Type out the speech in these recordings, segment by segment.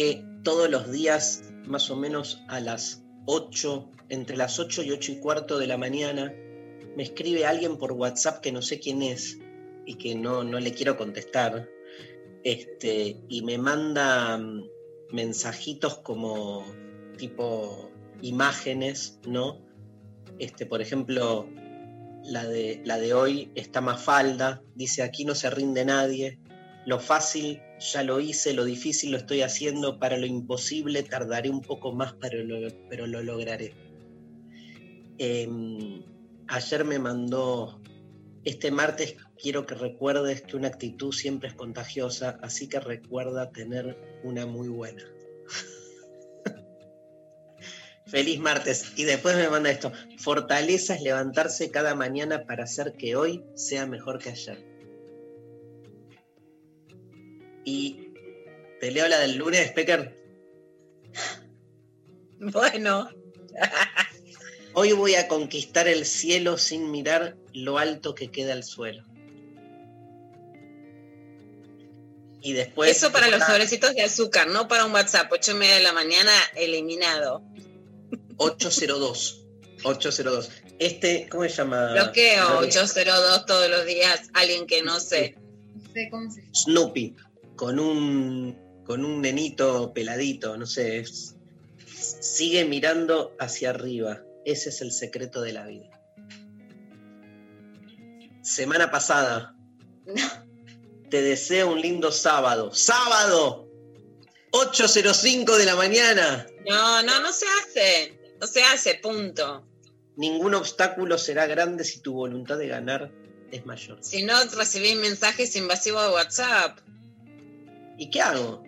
que todos los días, más o menos a las 8, entre las 8 y 8 y cuarto de la mañana, me escribe alguien por WhatsApp que no sé quién es y que no, no le quiero contestar. Este, y me manda mm, mensajitos como tipo imágenes, ¿no? Este, por ejemplo, la de, la de hoy está más falda, dice aquí no se rinde nadie, lo fácil ya lo hice, lo difícil lo estoy haciendo, para lo imposible tardaré un poco más, pero lo, pero lo lograré. Em, ayer me mandó, este martes quiero que recuerdes que una actitud siempre es contagiosa, así que recuerda tener una muy buena. Feliz martes. Y después me manda esto, fortaleza es levantarse cada mañana para hacer que hoy sea mejor que ayer. Y te leo la del lunes, Pecker. Bueno, Hoy voy a conquistar el cielo sin mirar lo alto que queda el suelo. Y después. eso para los sobrecitos de azúcar, no para un WhatsApp. 8 y media de la mañana, eliminado. 802. 802. Este, ¿cómo se llama? Bloqueo 802 todos los días, alguien que no sé. No sé cómo se llama. Snoopy, con un, con un nenito peladito, no sé. es- sigue mirando hacia arriba. Ese es el secreto de la vida. Semana pasada. Te deseo un lindo sábado. ¡Sábado! 8.05 de la mañana. No, no, no se hace. No se hace, punto. Ningún obstáculo será grande si tu voluntad de ganar es mayor. Si no recibís mensajes invasivos de WhatsApp, ¿Y qué hago?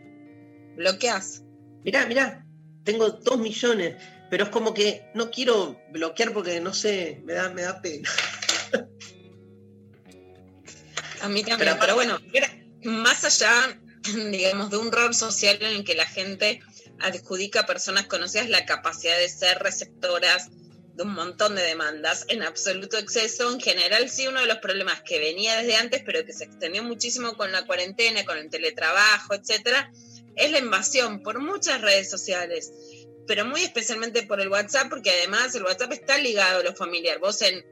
bloqueas. Mirá, mirá, tengo dos millones, pero es como que no quiero bloquear porque no sé, me da, me da pena. A mí también, Pero pero, bueno, más allá, digamos, de un rol social en el que la gente adjudica a personas conocidas la capacidad de ser receptoras de un montón de demandas en absoluto exceso, en general sí uno de los problemas que venía desde antes, pero que se extendió muchísimo con la cuarentena, con el teletrabajo, etcétera, es la invasión por muchas redes sociales, pero muy especialmente por el WhatsApp, porque además el WhatsApp está ligado a lo familiar. Vos en,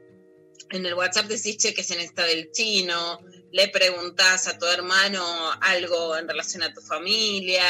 en el WhatsApp decís, che, que es en esta del chino, le preguntás a tu hermano algo en relación a tu familia.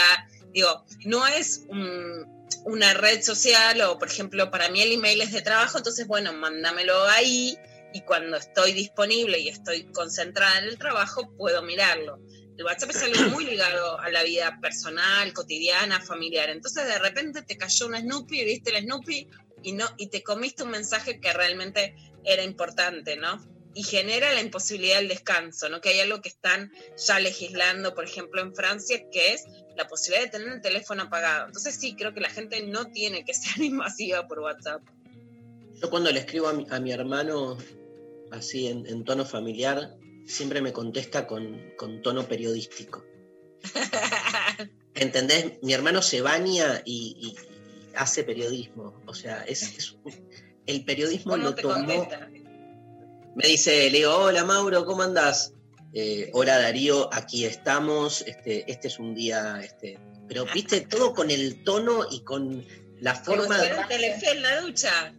Digo, no es un- una red social o, por ejemplo, para mí el email es de trabajo, entonces, bueno, mándamelo ahí y cuando estoy disponible y estoy concentrada en el trabajo, puedo mirarlo. El WhatsApp es algo muy ligado a la vida personal, cotidiana, familiar. Entonces, de repente te cayó una Snoopy, viste la Snoopy y, no, y te comiste un mensaje que realmente era importante, ¿no? Y genera la imposibilidad del descanso, ¿no? Que hay algo que están ya legislando, por ejemplo, en Francia, que es la posibilidad de tener el teléfono apagado. Entonces sí, creo que la gente no tiene que ser invasiva por WhatsApp. Yo cuando le escribo a mi, a mi hermano así en, en tono familiar, siempre me contesta con, con tono periodístico. ¿Entendés? Mi hermano se baña y, hace periodismo. O sea, es, es- el periodismo ¿Cómo lo tomó. contesta? Me dice, le digo, hola Mauro, ¿cómo andás? Eh, hola Darío, aquí estamos, este, este es un día, este, pero viste, todo con el tono y con la forma de... en la ducha.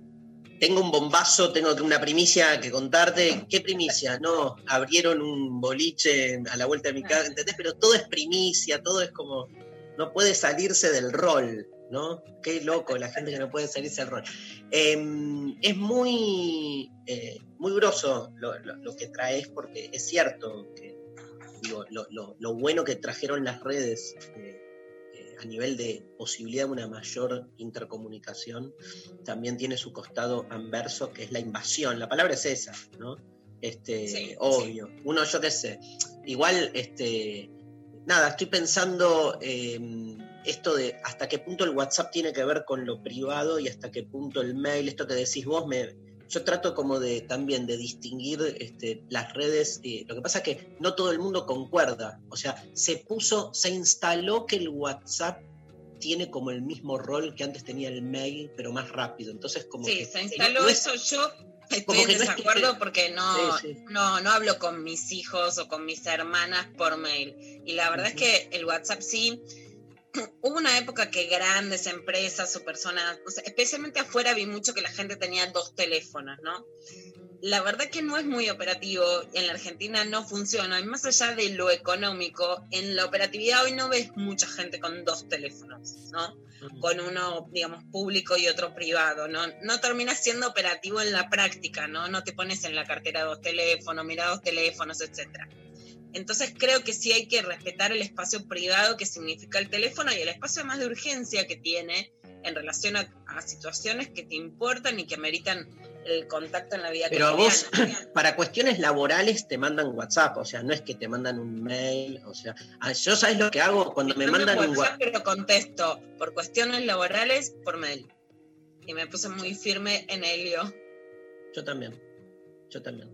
Tengo un bombazo, tengo una primicia que contarte. ¿Qué primicia? No, abrieron un boliche a la vuelta de mi casa, ¿entendés? Pero todo es primicia, todo es como, no puede salirse del rol, ¿no? Qué loco la gente que no puede salirse del rol. Em, es muy, eh, muy groso lo, lo- lo que traes porque es cierto que digo, lo, bueno que trajeron las redes eh, eh, a nivel de posibilidad de una mayor intercomunicación también tiene su costado anverso que es la invasión. La palabra es esa, ¿no? Este, Sí, obvio. Uno, yo qué sé, igual, este, nada, estoy pensando eh, esto de hasta qué punto el WhatsApp tiene que ver con lo privado y hasta qué punto el mail, esto que decís vos, me, yo trato como de también de distinguir este, las redes. eh, lo que pasa es que no todo el mundo concuerda. O sea, se puso, se instaló que el WhatsApp tiene como el mismo rol que antes tenía el mail, pero más rápido. Entonces, como Sí, que se instaló no es- eso. Yo estoy como en que no es que- desacuerdo porque no, Sí, sí. no, no hablo con mis hijos o con mis hermanas por mail. Y la verdad Ujú. es que el WhatsApp sí. Hubo una época que grandes empresas o personas, o sea, especialmente afuera, vi mucho que la gente tenía dos teléfonos, ¿no? La verdad que no es muy operativo, en la Argentina no funciona, y más allá de lo económico, en la operatividad hoy no ves mucha gente con dos teléfonos, ¿no? con uno, digamos, público y otro privado, ¿no? No termina siendo operativo en la práctica, ¿no? No te pones en la cartera dos teléfonos, mira dos teléfonos, etc. Entonces creo que sí hay que respetar el espacio privado que significa el teléfono y el espacio más de urgencia que tiene en relación a, a situaciones que te importan y que ameritan el contacto en la vida Pero a vos, para cuestiones laborales te mandan WhatsApp, o sea, no es que te mandan un mail, o sea, ah, yo sabes lo que hago cuando me mandan un WhatsApp, WhatsApp. pero contesto por cuestiones laborales por mail. Y me puse muy firme en Helio. Yo también, yo también.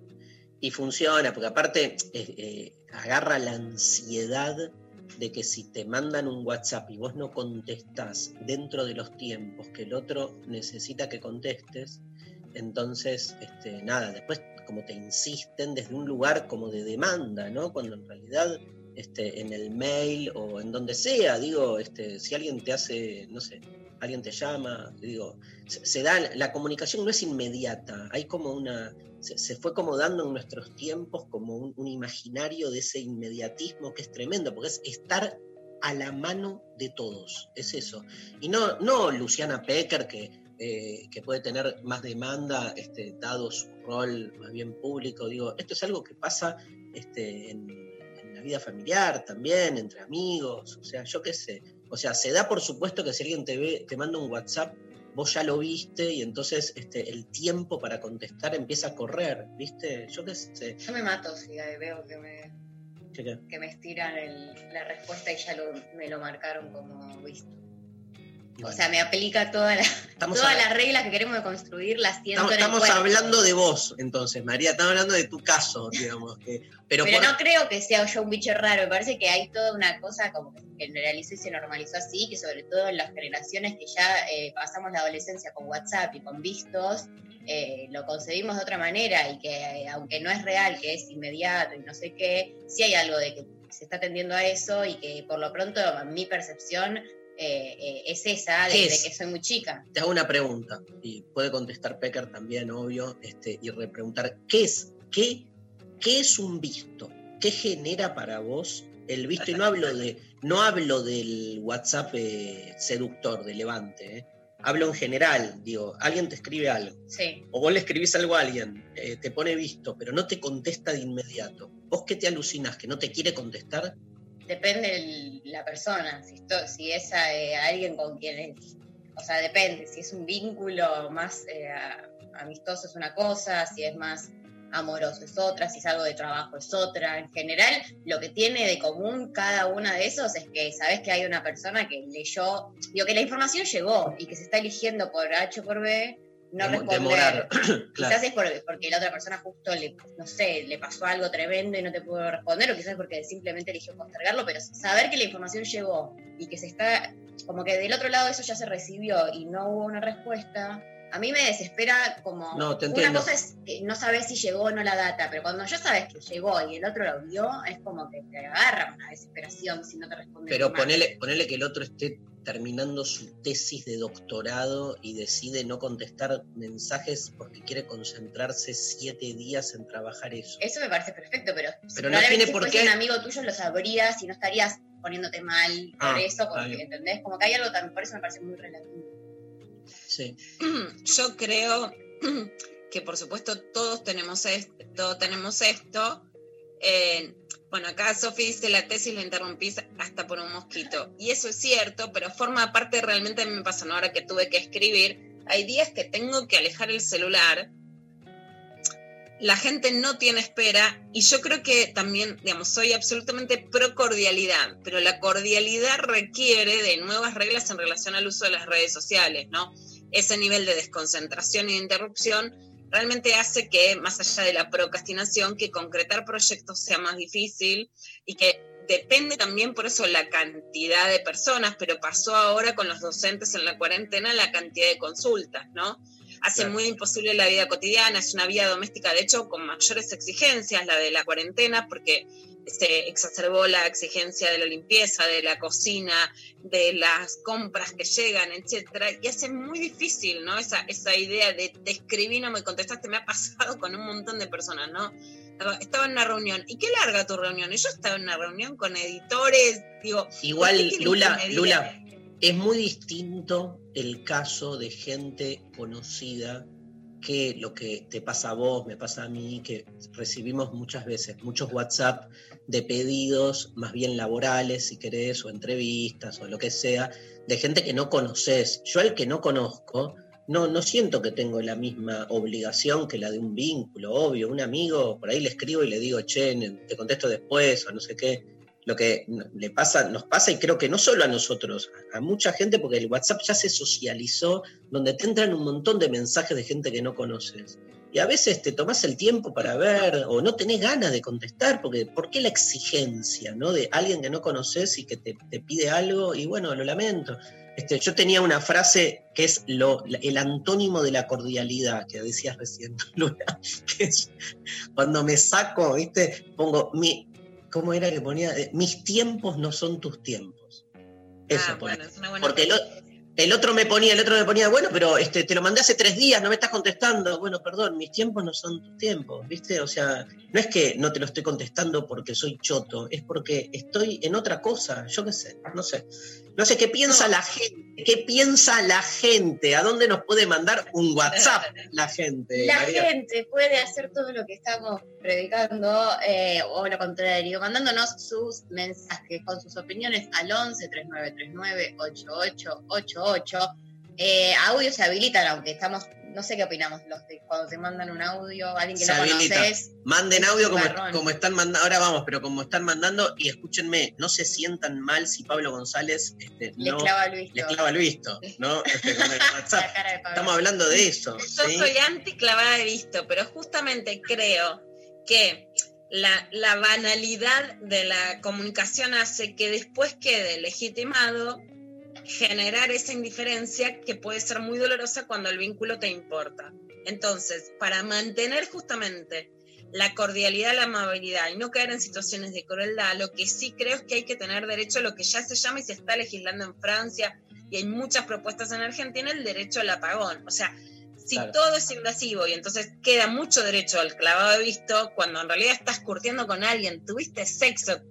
Y funciona, porque aparte eh, eh, agarra la ansiedad de que si te mandan un WhatsApp y vos no contestás dentro de los tiempos que el otro necesita que contestes, entonces, este, nada, después como te insisten desde un lugar como de demanda, ¿no? Cuando en realidad este, en el mail o en donde sea, digo, este, si alguien te hace, no sé, alguien te llama, digo, se, da, la comunicación no es inmediata, hay como una, se, fue como dando en nuestros tiempos como un, un imaginario de ese inmediatismo que es tremendo, porque es estar a la mano de todos, es eso. Y no, no Luciana Pecker, que, eh, que puede tener más demanda, este, dado su rol más bien público, digo, esto es algo que pasa este, en, en la vida familiar también, entre amigos, o sea, yo qué sé. O sea, se da por supuesto que si alguien te ve, te manda un WhatsApp, vos ya lo viste y entonces este, el tiempo para contestar empieza a correr, ¿viste? Yo qué sé. Yo me mato si veo que me, que me estiran el- la respuesta y ya lo- me lo marcaron como visto. O sea, me aplica toda la- todas las reglas que queremos construir, las siento estamos, en el estamos hablando de vos, entonces, María, estamos hablando de tu caso, digamos. que- pero Pero por- no creo que sea yo un bicho raro, me parece que hay toda una cosa como que se generalizó y se normalizó así, que sobre todo en las generaciones que ya eh, pasamos la adolescencia con WhatsApp y con vistos, eh, lo concebimos de otra manera y que eh, aunque no es real, que es inmediato y no sé qué, sí hay algo de que se está tendiendo a eso y que por lo pronto mi percepción eh, eh, es esa ¿Qué desde es? que soy muy chica. te hago una pregunta, y puede contestar Pecker también, obvio, este, y repreguntar, ¿qué es, qué, qué es un visto? ¿Qué genera para vos el visto? Y no hablo de, no hablo del WhatsApp eh, seductor de Levante, hablo en general, digo, alguien te escribe algo, Sí. o vos le escribís algo a alguien, eh, te pone visto, pero no te contesta de inmediato. ¿Vos qué te alucinas? ¿Que no te quiere contestar? Depende la persona, si, si es eh, alguien con quien es, o sea, depende, si es un vínculo más eh, a- amistoso es una cosa, si es más amoroso es otra, si es algo de trabajo es otra. En general, lo que tiene de común cada uno de esos es que sabes que hay una persona que leyó, digo que la información llegó y que se está eligiendo por H o por B, no responder. demorar. Quizás es por- porque la otra persona justo le, no sé, le pasó algo tremendo y no te pudo responder, o quizás porque simplemente eligió postergarlo, pero saber que la información llegó y que se está, como que del otro lado eso ya se recibió y no hubo una respuesta, a mí me desespera como... No, te una cosa es que no sabes si llegó o no la data, pero cuando ya sabes que llegó y el otro lo vio, es como que te agarra una desesperación si no te responde. Pero ponele, ponele que el otro esté terminando su tesis de doctorado y decide no contestar mensajes porque quiere concentrarse siete días en trabajar eso. Eso me parece perfecto, pero, Pero no tiene si por qué- un amigo tuyo lo sabrías y no estarías poniéndote mal por Ah, eso, porque. ¿entendés? Como que hay algo también, por eso me parece muy relativo. Sí. Yo creo que por supuesto todos tenemos esto, todos tenemos esto. Eh, bueno, acá Sofi dice la tesis la interrumpís hasta por un mosquito. Y eso es cierto, pero forma parte realmente me pasa, ¿no? ahora que tuve que escribir. Hay días que tengo que alejar el celular. La gente no tiene espera y yo creo que también, digamos, soy absolutamente pro cordialidad, pero la cordialidad requiere de nuevas reglas en relación al uso de las redes sociales, ¿no? ese nivel de desconcentración y de interrupción realmente hace que, más allá de la procrastinación, que concretar proyectos sea más difícil y que depende también por eso la cantidad de personas, pero pasó ahora con los docentes en la cuarentena la cantidad de consultas, ¿no? Hace Claro. muy imposible la vida cotidiana, es una vida doméstica, de hecho, con mayores exigencias la de la cuarentena, porque se exacerbó la exigencia de la limpieza, de la cocina, de las compras que llegan, etcétera, y hace muy difícil, ¿no? Esa, esa idea de te escribí, no me contestaste, me ha pasado con un montón de personas, ¿no? Estaba- en una reunión, ¿y qué larga tu reunión? Y yo estaba en una reunión con editores, digo, ¿por qué Igual, Lula? Lula, es muy distinto el caso de gente conocida que lo que te pasa a vos, me pasa a mí, que recibimos muchas veces muchos WhatsApp de pedidos más bien laborales, si querés, o entrevistas o lo que sea, de gente que no conoces. Yo al que no conozco, no, no siento que tengo la misma obligación que la de un vínculo, obvio. Un amigo, por ahí le escribo y le digo, che, te contesto después o no sé qué lo que le pasa, nos pasa, y creo que no solo a nosotros, a mucha gente, porque el WhatsApp ya se socializó, donde te entran un montón de mensajes de gente que no conoces. Y a veces te tomás el tiempo para ver, o no tenés ganas de contestar, porque ¿por qué la exigencia ¿no? de alguien que no conoces y que te, pide algo? Y bueno, lo lamento. Este, yo tenía una frase que es lo, el antónimo de la cordialidad, que decías recién, Luna, que es cuando me saco, ¿viste? Pongo mi, ¿Cómo era que ponía? Eh, Mis tiempos no son tus tiempos. Eso Ah, ponía. bueno, es una buena Porque el, el otro me ponía, el otro me ponía, bueno, pero este, te lo mandé hace tres días, no me estás contestando. Bueno, perdón, mis tiempos no son tus tiempos, ¿viste? O sea, no es que no te lo estoy contestando porque soy choto, es porque estoy en otra cosa, yo qué sé, no sé. No sé qué piensa No. la gente, qué piensa la gente, a dónde nos puede mandar un WhatsApp la gente. La María? gente puede hacer todo lo que estamos predicando, eh, o lo contrario, mandándonos sus mensajes con sus opiniones al 11 3939 8888. Eh, audios se habilitan, aunque estamos, no sé qué opinamos los de cuando te mandan un audio, alguien que no conoces. Manden audio como, como están mandando, ahora vamos, pero como están mandando, y escúchenme, no se sientan mal si Pablo González este, Les no clava el visto. clava el visto, ¿no? Este, con el WhatsApp. Estamos hablando de eso. Yo ¿sí? soy anti clavada de visto, pero justamente creo que la, la banalidad de la comunicación hace que después quede legitimado generar esa indiferencia que puede ser muy dolorosa cuando el vínculo te importa. Entonces, para mantener justamente la cordialidad, la amabilidad y no caer en situaciones de crueldad, lo que sí creo es que hay que tener derecho a lo que ya se llama y se está legislando en Francia y hay muchas propuestas en Argentina, el derecho al apagón. O sea, si Claro. todo es invasivo y entonces queda mucho derecho al clavado de visto, cuando en realidad estás curtiendo con alguien, tuviste sexo,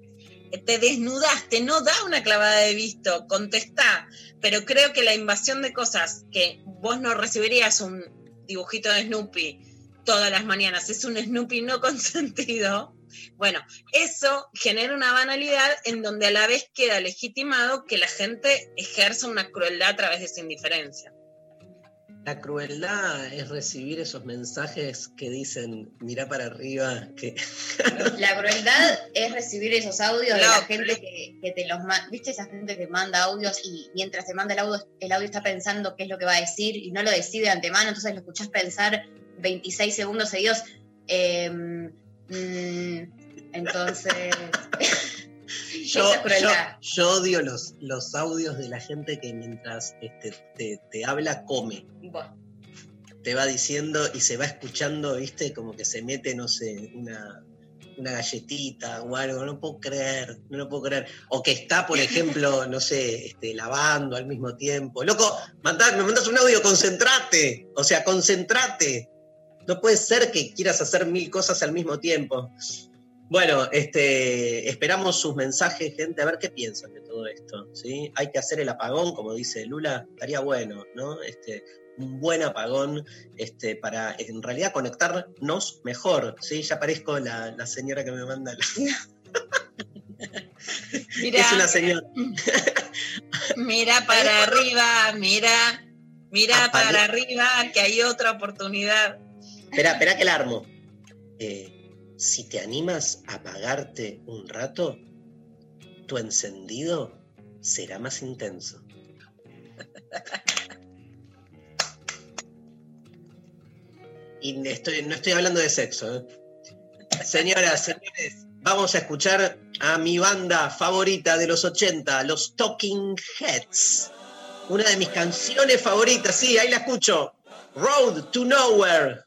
te desnudaste, no da una clavada de visto, contestá. Pero creo que la invasión de cosas que vos no recibirías un dibujito de Snoopy todas las mañanas, es un Snoopy no consentido. Bueno, eso genera una banalidad en donde a la vez queda legitimado que la gente ejerza una crueldad a través de esa indiferencia. La crueldad es recibir esos mensajes que dicen, mira para arriba, que La crueldad es recibir esos audios de la gente pero- que, que te los manda. ¿Viste esa gente que manda audios y mientras te manda el audio, el audio está pensando qué es lo que va a decir y no lo decide de antemano, entonces lo escuchás pensar 26 segundos seguidos? Eh, mm, entonces. yo, yo, odio los, los audios de la gente que mientras este, te, te habla, come. bueno, te va diciendo y se va escuchando, viste, como que se mete, no sé, una, una galletita o algo, no puedo creer, no lo puedo creer. O que está, por ejemplo, no sé, este, lavando al mismo tiempo. Loco, mandá- me mandas un audio, concentrate. O sea, concentrate. No puede ser que quieras hacer mil cosas al mismo tiempo. Bueno, este, esperamos sus mensajes, gente, a ver qué piensan de todo esto. ¿sí? Hay que hacer el apagón, como dice Lula, estaría bueno, ¿no? Este, un buen apagón este, para en realidad conectarnos mejor. ¿sí? Ya parezco la, la señora que me manda. la- Mira, Es una señora. mira para arriba, mira, mira Apare- para arriba, que hay otra oportunidad. Espera, espera que la armo. Eh, si te animas a apagarte un rato, tu encendido será más intenso. Y no estoy hablando de sexo. ¿eh? Señoras, señores, vamos a escuchar a mi banda favorita de los 80, los Talking Heads. Una de mis canciones favoritas, sí, ahí la escucho. Road to Nowhere.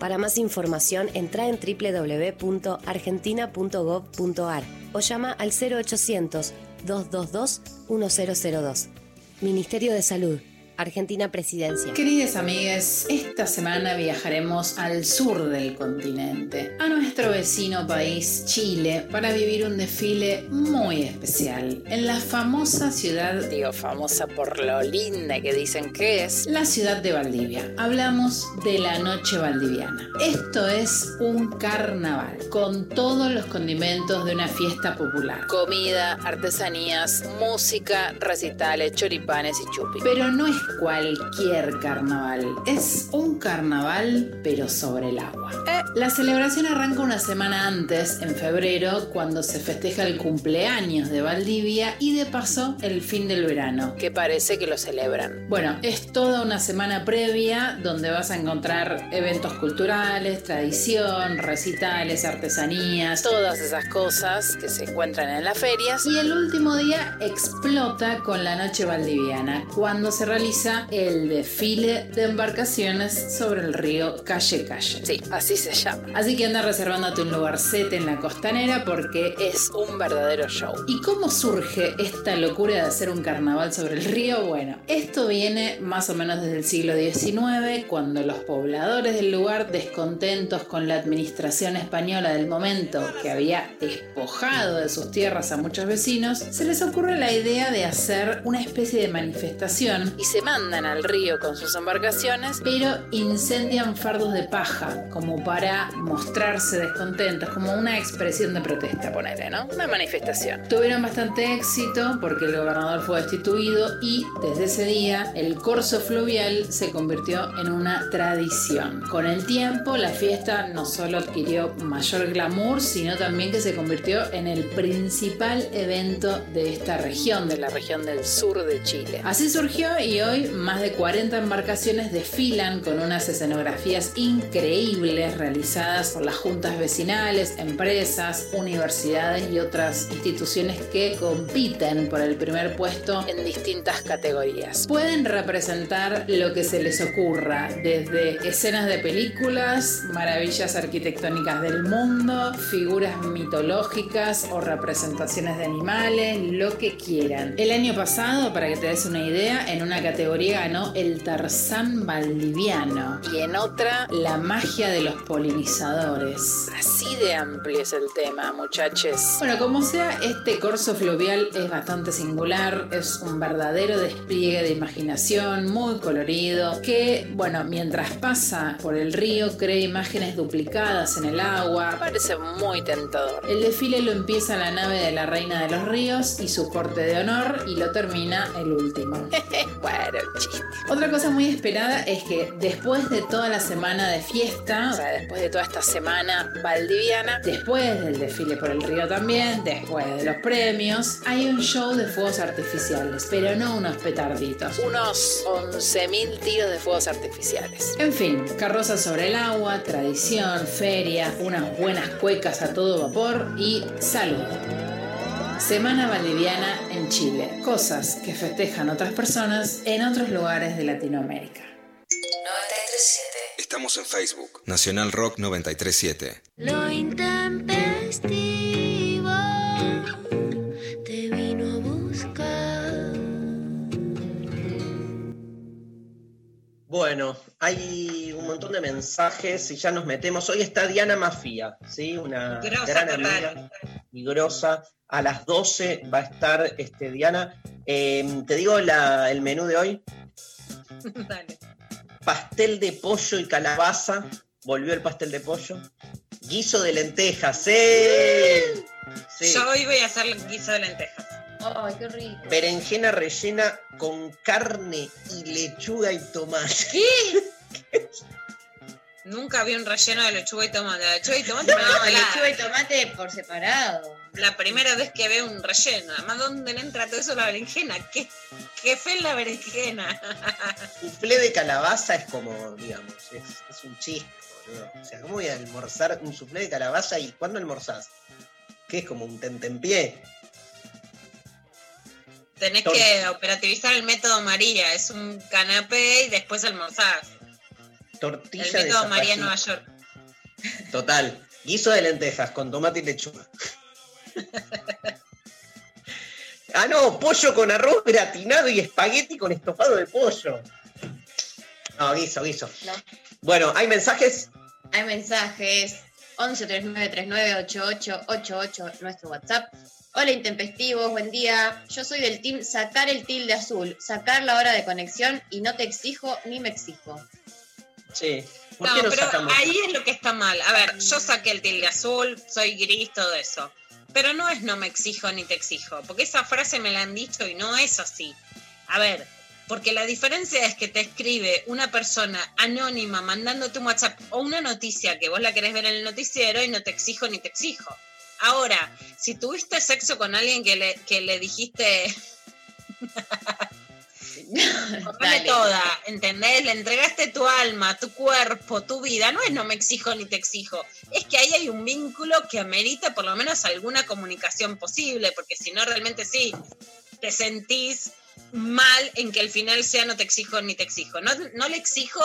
Para más información, entra en www.argentina.gov.ar o llama al 0800 222 1002. Ministerio de Salud. Argentina Presidencia. Queridas amigas, esta semana viajaremos al sur del continente, a nuestro vecino país, Chile, para vivir un desfile muy especial en la famosa ciudad, digo famosa por lo linda que dicen que es, la ciudad de Valdivia. Hablamos de la noche valdiviana. Esto es un carnaval con todos los condimentos de una fiesta popular. Comida, artesanías, música, recitales, choripanes y chupi. Pero no es cualquier carnaval. Es un carnaval, pero sobre el agua. Eh, la celebración arranca una semana antes, en febrero, cuando se festeja el cumpleaños de Valdivia y de paso el fin del verano, que parece que lo celebran. Bueno, es toda una semana previa donde vas a encontrar eventos culturales, tradición, recitales, artesanías, todas esas cosas que se encuentran en las ferias. Y el último día explota con la noche valdiviana, cuando se realiza el desfile de embarcaciones sobre el río Calle Calle. Sí, así se llama. Así que anda reservándote un lugarcete en la costanera porque es un verdadero show. ¿Y cómo surge esta locura de hacer un carnaval sobre el río? Bueno, esto viene más o menos desde el siglo XIX, cuando los pobladores del lugar, descontentos con la administración española del momento, que había despojado de sus tierras a muchos vecinos, se les ocurre la idea de hacer una especie de manifestación y se mandan al río con sus embarcaciones, pero incendian fardos de paja, como para mostrarse descontentos, como una expresión de protesta, ponele, ¿no? Una manifestación. Tuvieron bastante éxito porque el gobernador fue destituido y desde ese día el corso fluvial se convirtió en una tradición. Con el tiempo la fiesta no solo adquirió mayor glamour, sino también que se convirtió en el principal evento de esta región, de la región del sur de Chile. Así surgió y hoy más de 40 embarcaciones desfilan con unas escenografías increíbles realizadas por las juntas vecinales, empresas, universidades y otras instituciones que compiten por el primer puesto en distintas categorías. Pueden representar lo que se les ocurra, desde escenas de películas, maravillas arquitectónicas del mundo, figuras mitológicas o representaciones de animales, lo que quieran. El año pasado, para que te des una idea, en una categoría ganó el Tarzán Valdiviano y en otra la magia de los polinizadores. Así de amplio es el tema, muchachos. Bueno, como sea, este corso fluvial es bastante singular, es un verdadero despliegue de imaginación, muy colorido, que, bueno, mientras pasa por el río, crea imágenes duplicadas en el agua. Parece muy tentador. El desfile lo empieza la nave de la Reina de los Ríos y su corte de honor y lo termina el último. bueno, chiste. Otra cosa muy esperada es que después de toda la semana de fiesta, o sea, después de toda esta semana valdiviana, después del desfile por el río también, después de los premios, hay un show de fuegos artificiales, pero no unos petarditos, unos 11.000 tiros de fuegos artificiales. En fin, carrozas sobre el agua, tradición, feria, unas buenas cuecas a todo vapor y salud. Semana Valdiviana en Chile. Cosas que festejan otras personas en otros lugares de Latinoamérica. 937. Estamos en Facebook. Nacional Rock 937. Lo intempestivo te vino a buscar. Bueno, hay un montón de mensajes y ya nos metemos. Hoy está Diana Mafía, ¿sí? Una Grosa gran total. amiga y grosa. A las 12 va a estar este, Diana. Eh, te digo la- el menú de hoy. Dale. Pastel de pollo y calabaza. Volvió el pastel de pollo. Guiso de lentejas, ¡sí! Sí. Yo hoy voy a hacer guiso de lentejas. Ay, qué rico. Berenjena rellena con carne y lechuga y tomate. ¿Qué? Nunca vi un relleno de lechuga y tomate. La lechuga y tomate No, lechuga y tomate por separado. La primera vez que veo un relleno. Además, ¿dónde le entra todo eso a la berenjena? ¿Qué, qué fe es la berenjena? Soufflé de calabaza es como, digamos, es, es un chiste, boludo. O sea, ¿cómo voy a almorzar un soufflé de calabaza y cuándo almorzás? ¿Qué es como un tentempié? Tenés que operativizar el método María. Es un canapé y después almorzás. Tortilla El de método María en. Nueva York. Total. Guiso de lentejas con tomate y lechuga. ah, no, pollo con arroz gratinado y espagueti con estofado de pollo. No, guiso, guiso. No. Bueno, ¿hay mensajes? Hay mensajes 11 39 39 88 88 nuestro WhatsApp. Hola intempestivos, buen día. Yo soy del team sacar el tilde azul, sacar la hora de conexión y no te exijo ni me exijo. Sí. ¿Por No, qué no pero sacamos? ahí es lo que está mal. A ver, yo saqué el tilde azul, soy gris, todo eso. Pero no es no me exijo ni te exijo, porque esa frase me la han dicho y no es así. A ver, porque la diferencia es que te escribe una persona anónima mandándote un WhatsApp o una noticia que vos la querés ver en el noticiero y no te exijo ni te exijo. Ahora, si tuviste sexo con alguien que le, que le dijiste Dale. toda, ¿entendés? Le entregaste tu alma, tu cuerpo, tu vida. No es no me exijo ni te exijo. Es que ahí hay un vínculo que amerita por lo menos alguna comunicación posible, porque si no, realmente sí, te sentís mal en que el final sea no te exijo ni te exijo. No, no le exijo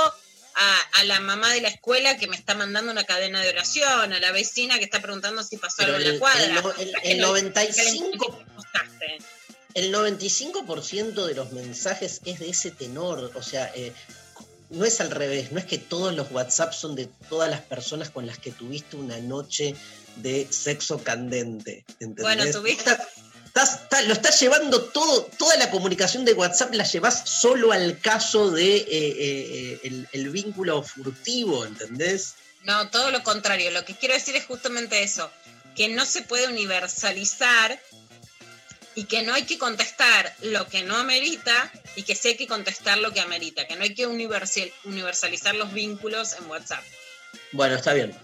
a, a la mamá de la escuela que me está mandando una cadena de oración, a la vecina que está preguntando si pasó Pero algo en el- la cuadra. el el- el no- 95 que le postaste. El 95% de los mensajes es de ese tenor, o sea, eh, no es al revés, no es que todos los WhatsApp son de todas las personas con las que tuviste una noche de sexo candente. ¿entendés? Bueno, tuviste- Estás- estás- estás- lo estás llevando todo, toda la comunicación de WhatsApp la llevas solo al caso de eh, eh, el, el vínculo furtivo, ¿entendés? No, todo lo contrario. Lo que quiero decir es justamente eso, que no se puede universalizar y que no hay que contestar lo que no amerita y que sí hay que contestar lo que amerita, que no hay que universal- universalizar los vínculos en WhatsApp. Bueno, está bien.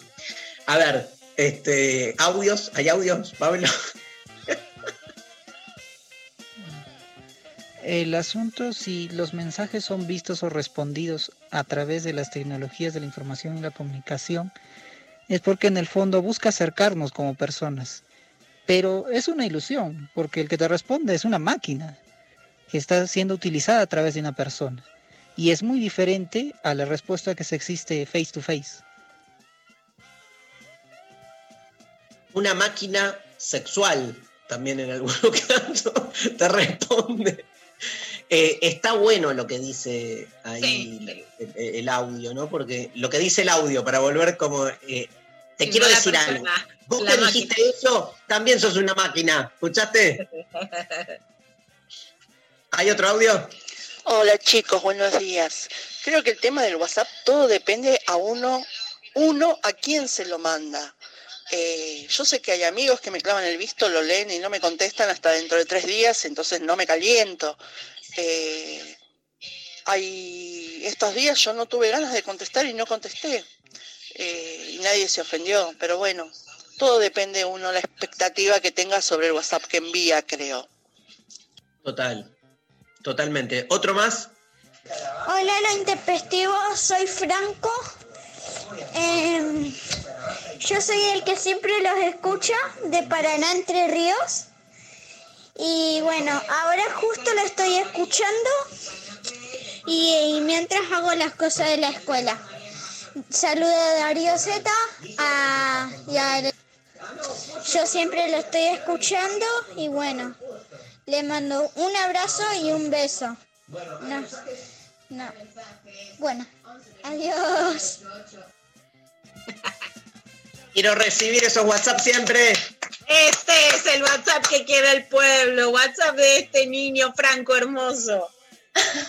A ver, este, audios, ¿hay audios, Pablo? El asunto si los mensajes son vistos o respondidos a través de las tecnologías de la información y la comunicación es porque en el fondo busca acercarnos como personas. Pero es una ilusión, porque el que te responde es una máquina que está siendo utilizada a través de una persona. Y es muy diferente a la respuesta que se existe face to face. una máquina sexual también en algún caso te responde. Eh, está bueno lo que dice ahí Sí. el, el audio, ¿no? Porque lo que dice el audio, para volver como... eh, te quiero decir algo. Vos que máquina. dijiste eso, también sos una máquina. ¿Escuchaste? ¿Hay otro audio? Hola chicos, buenos días. Creo que el tema del WhatsApp todo depende a uno, uno a quién se lo manda. Eh, yo sé que hay amigos que me clavan el visto, lo leen y no me contestan hasta dentro de tres días, entonces no me caliento. Eh, hay estos días yo no tuve ganas de contestar y no contesté. Eh, y nadie se ofendió, pero bueno, todo depende uno la expectativa que tenga sobre el WhatsApp que envía, creo. Total. Totalmente. ¿Otro más? Hola, lo intempestivo, soy Franco. Em, yo soy el que siempre los escucha de Paraná Entre Ríos. Y bueno, ahora justo lo estoy escuchando y, y mientras hago las cosas de la escuela. Saludo a Darío Z a, y a- yo siempre lo estoy escuchando y bueno, le mando un abrazo y un beso. No, no. Bueno, adiós. Quiero recibir esos WhatsApp siempre. Este es el WhatsApp que quiere el pueblo, WhatsApp de este niño Franco hermoso.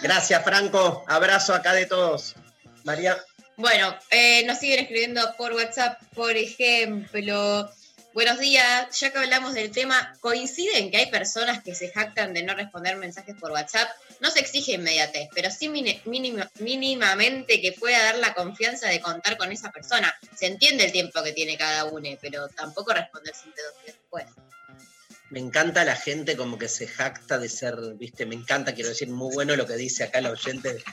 Gracias, Franco. Abrazo acá de todos. María. Bueno, eh, nos siguen escribiendo por WhatsApp, por ejemplo, Buenos días, ya que hablamos del tema, ¿coinciden que hay personas que se jactan de no responder mensajes por WhatsApp? No se exige inmediatez, pero sí mínima- mínimamente que pueda dar la confianza de contar con esa persona. Se entiende el tiempo que tiene cada uno, pero tampoco responder siempre dos días después. Me encanta la gente como que se jacta de ser, viste, me encanta, quiero decir, muy bueno lo que dice acá la oyente.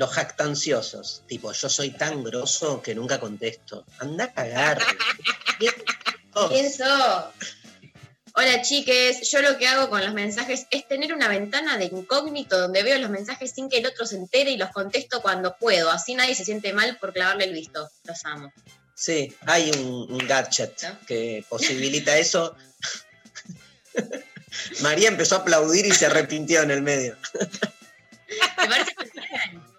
Los jactanciosos, tipo, yo soy tan grosso que nunca contesto. Anda a cagar. ¿Quién sos? Hola chiques, yo lo que hago con los mensajes es tener una ventana de incógnito donde veo los mensajes sin que el otro se entere y los contesto cuando puedo. Así nadie se siente mal por clavarle el visto. Los amo. Sí, hay un, un gadget que posibilita eso. María empezó a aplaudir y se arrepintió en el medio. Me parece bien.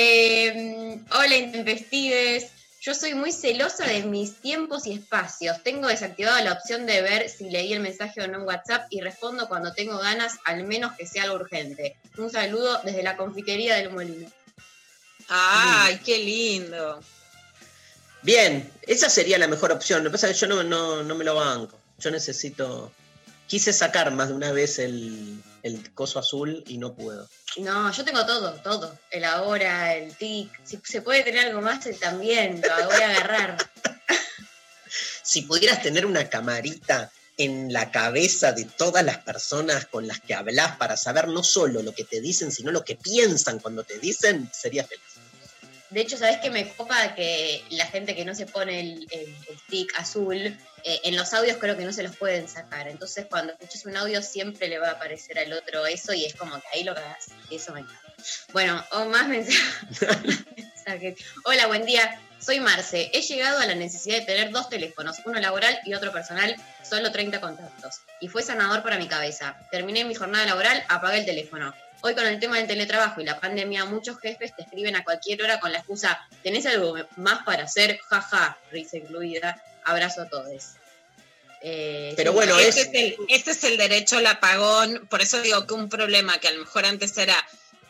Eh, hola intempestives. Yo soy muy celosa de mis tiempos y espacios. Tengo desactivada la opción de ver si leí el mensaje o no en WhatsApp y respondo cuando tengo ganas, al menos que sea algo urgente. Un saludo desde la confitería del molino. Ay, qué lindo. Bien, esa sería la mejor opción. Lo que pasa es que yo no, no, no me lo banco. Yo necesito. Quise sacar más de una vez el, el coso azul y no puedo. No, yo tengo todo, todo. El ahora, el tic. Si se puede tener algo más, el también. Lo voy a agarrar. Si pudieras tener una camarita en la cabeza de todas las personas con las que hablas para saber no solo lo que te dicen, sino lo que piensan cuando te dicen, sería feliz. De hecho, ¿sabes qué me copa? Que la gente que no se pone el, el- el tic azul, eh, en los audios creo que no se los pueden sacar. Entonces, cuando escuches un audio, siempre le va a aparecer al otro eso y es como que ahí lo cagás. Y eso me encanta. Bueno, o más mensajes. Hola, buen día. Soy Marce. He llegado a la necesidad de tener dos teléfonos, uno laboral y otro personal, solo 30 contactos. Y fue sanador para mi cabeza. Terminé mi jornada laboral, apagué el teléfono. Hoy con el tema del teletrabajo y la pandemia, muchos jefes te escriben a cualquier hora con la excusa, ¿tenés algo más para hacer? Jaja, risa incluida. Abrazo a todos. Eh, Pero bueno, este es- es, el, este es el derecho al apagón. Por eso digo que un problema que a lo mejor antes era,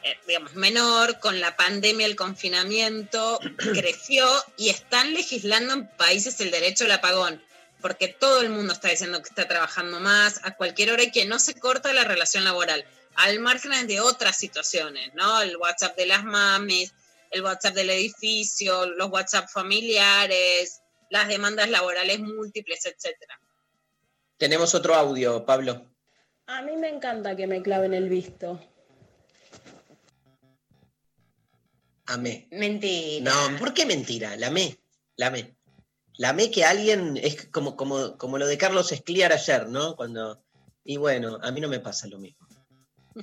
eh, digamos, menor, con la pandemia, el confinamiento, creció y están legislando en países el derecho al apagón. Porque todo el mundo está diciendo que está trabajando más a cualquier hora y que no se corta la relación laboral. Al margen de otras situaciones, ¿no? El WhatsApp de las mames, el WhatsApp del edificio, los WhatsApp familiares, las demandas laborales múltiples, etcétera. Tenemos otro audio, Pablo. A mí me encanta que me claven el visto. Amé. Mentira. No, ¿por qué mentira? La amé, la amé. La amé que alguien, es como, como, como lo de Carlos Escliar ayer, ¿no? Cuando, y bueno, a mí no me pasa lo mismo.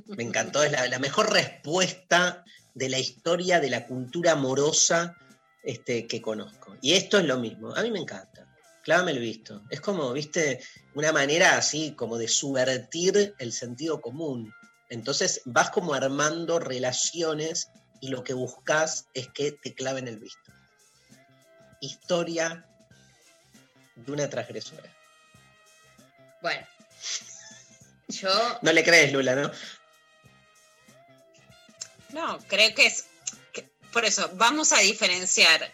Me encantó, es la, la mejor respuesta de la historia de la cultura amorosa este, que conozco. Y esto es lo mismo, a mí me encanta. Clávame el visto. Es como, viste, una manera así como de subvertir el sentido común. Entonces vas como armando relaciones y lo que buscas es que te claven el visto. Historia de una transgresora. Bueno. Yo No le crees, Lula, ¿no? No, creo que es. Por eso, vamos a diferenciar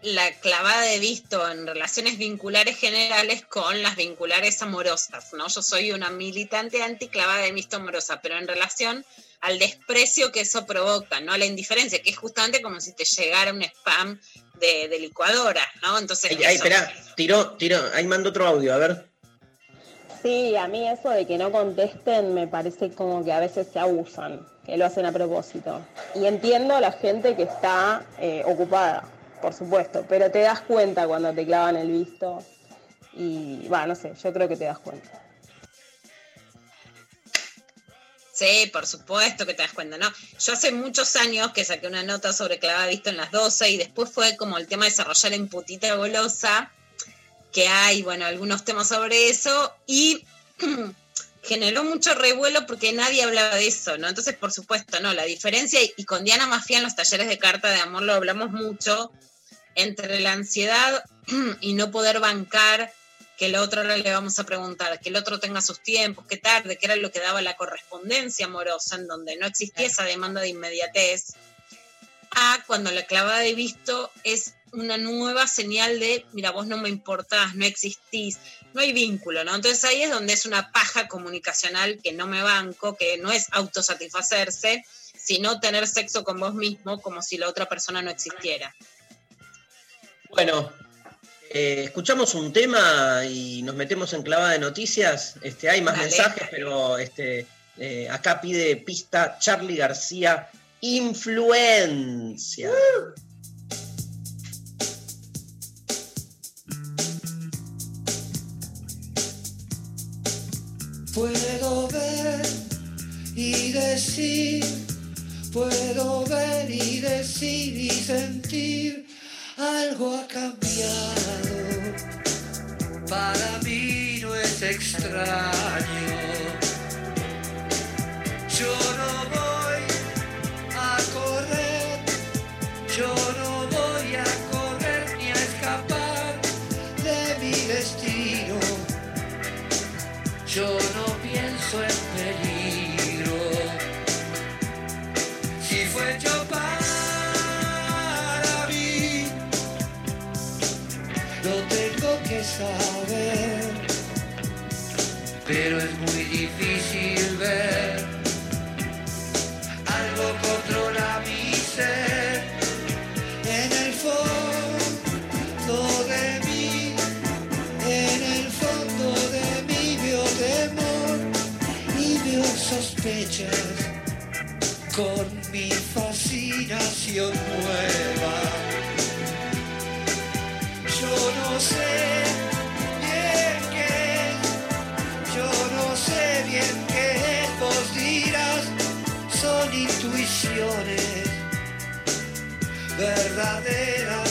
la clavada de visto en relaciones vinculares generales con las vinculares amorosas, ¿no? Yo soy una militante anti-clavada de visto amorosa, pero en relación al desprecio que eso provoca, ¿no? A la indiferencia, que es justamente como si te llegara un spam de, de licuadoras, ¿no? Entonces. Ay, ay, espera, tiró, tiró, ahí mando otro audio, a ver. Sí, a mí eso de que no contesten me parece como que a veces se abusan, lo hacen a propósito. Y entiendo a la gente que está eh, ocupada, por supuesto, pero te das cuenta cuando te clavan el visto. Y, va, no sé, yo creo que te das cuenta. Sí, por supuesto que te das cuenta, ¿no? Yo hace muchos años que saqué una nota sobre clavada visto en las 12 y después fue como el tema de desarrollar en putita golosa, que hay, bueno, algunos temas sobre eso y generó mucho revuelo porque nadie hablaba de eso, ¿no? Entonces, por supuesto, ¿no? La diferencia, y con Diana Mafia en los talleres de carta de amor lo hablamos mucho, entre la ansiedad y no poder bancar que el otro ahora le vamos a preguntar, que el otro tenga sus tiempos, qué tarde, que era lo que daba la correspondencia amorosa, en donde no existía esa demanda de inmediatez, a cuando la clavada de visto es una nueva señal de, mira, vos no me importás, no existís, no hay vínculo, ¿no? Entonces ahí es donde es una paja comunicacional que no me banco, que no es autosatisfacerse, sino tener sexo con vos mismo como si la otra persona no existiera. Bueno, eh, escuchamos un tema y nos metemos en clavada de noticias. Este, hay más Dale. mensajes, pero este, eh, acá pide pista Charlie García, influencia. Puedo decir, puedo ver y decir y sentir, algo ha cambiado. Para mí no es extraño. Yo no voy a correr, yo no voy a correr ni a escapar de mi destino. Yo no pienso en Pero es muy difícil ver. Algo controla mi ser. En el fondo de mí, en el fondo de mí veo temor y veo sospechas con mi fascinación nueva. Verdaderas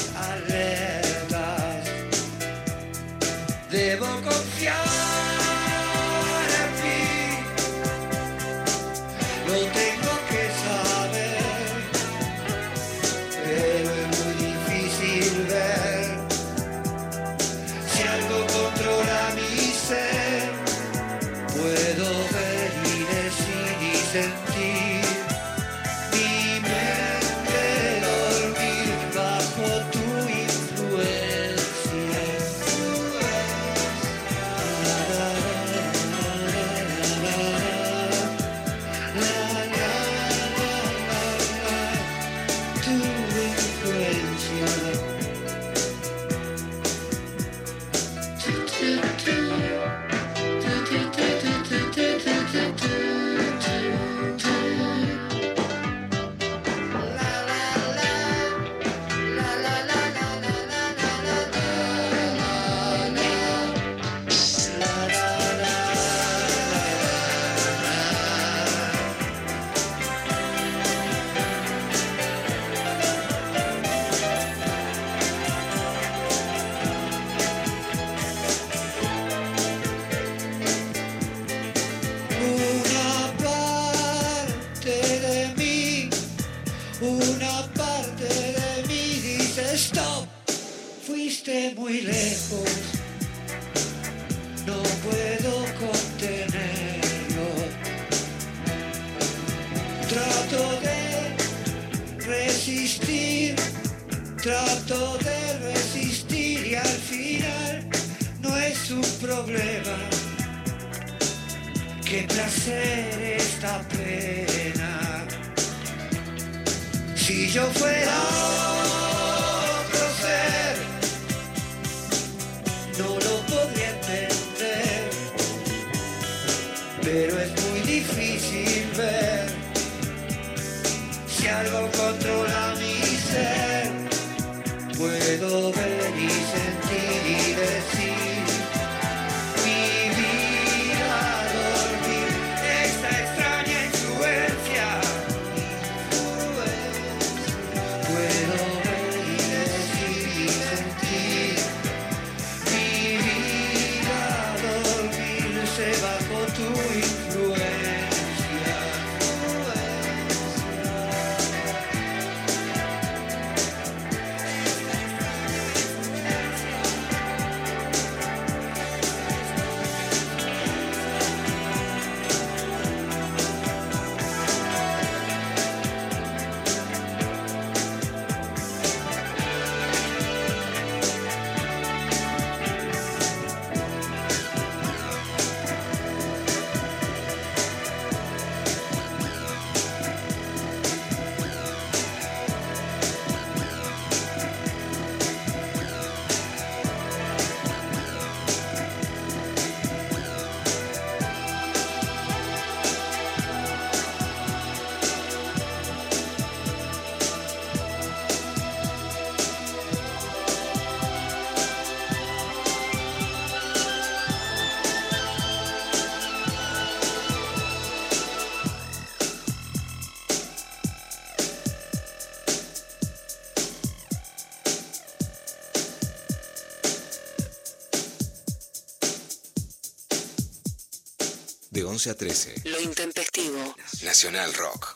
11 a 13. Lo intempestivo. Nacional Rock.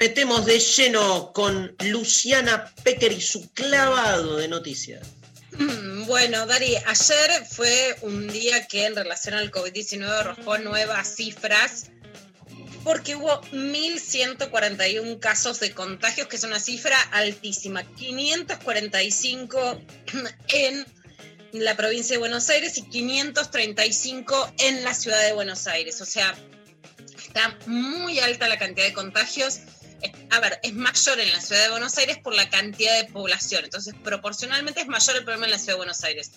Metemos de lleno con Luciana Pecker y su clavado de noticias. Mm, Bueno, Dari, ayer fue un día que en relación al COVID-19 arrojó nuevas cifras porque hubo 1.141 casos de contagios, que es una cifra altísima. 545 en la provincia de Buenos Aires y 535 en la ciudad de Buenos Aires. O sea, está muy alta la cantidad de contagios. A ver, es mayor en la ciudad de Buenos Aires por la cantidad de población. Entonces, proporcionalmente es mayor el problema en la ciudad de Buenos Aires.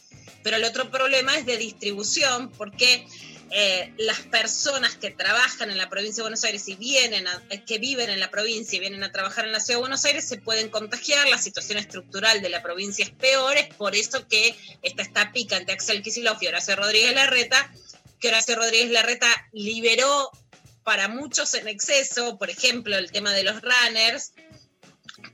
Pero el otro problema es de distribución, porque eh, las personas que trabajan en la provincia de Buenos Aires y vienen a- eh, que viven en la provincia y vienen a trabajar en la ciudad de Buenos Aires se pueden contagiar. La situación estructural de la provincia es peor. Es por eso que está esta pica entre Axel Kicillof y Horacio Rodríguez Larreta, que Horacio Rodríguez Larreta liberó para muchos en exceso, por ejemplo, el tema de los runners,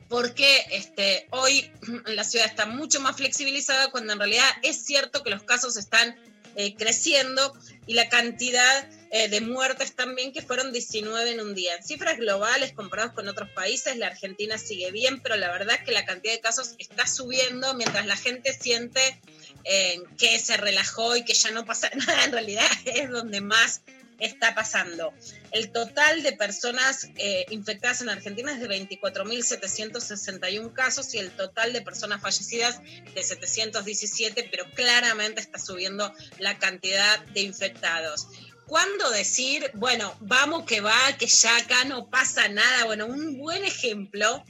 porque este, hoy la ciudad está mucho más flexibilizada cuando en realidad es cierto que los casos están eh, creciendo y la cantidad eh, de muertes también, que fueron 19 en un día. En cifras globales, comparados con otros países, la Argentina sigue bien, pero la verdad es que la cantidad de casos está subiendo mientras la gente siente eh, que se relajó y que ya no pasa nada. En realidad es donde más está pasando. El total de personas eh, infectadas en Argentina es de 24.761 casos y el total de personas fallecidas de 717, pero claramente está subiendo la cantidad de infectados. ¿Cuándo decir, bueno, vamos que va, que ya acá no pasa nada? Bueno, un buen ejemplo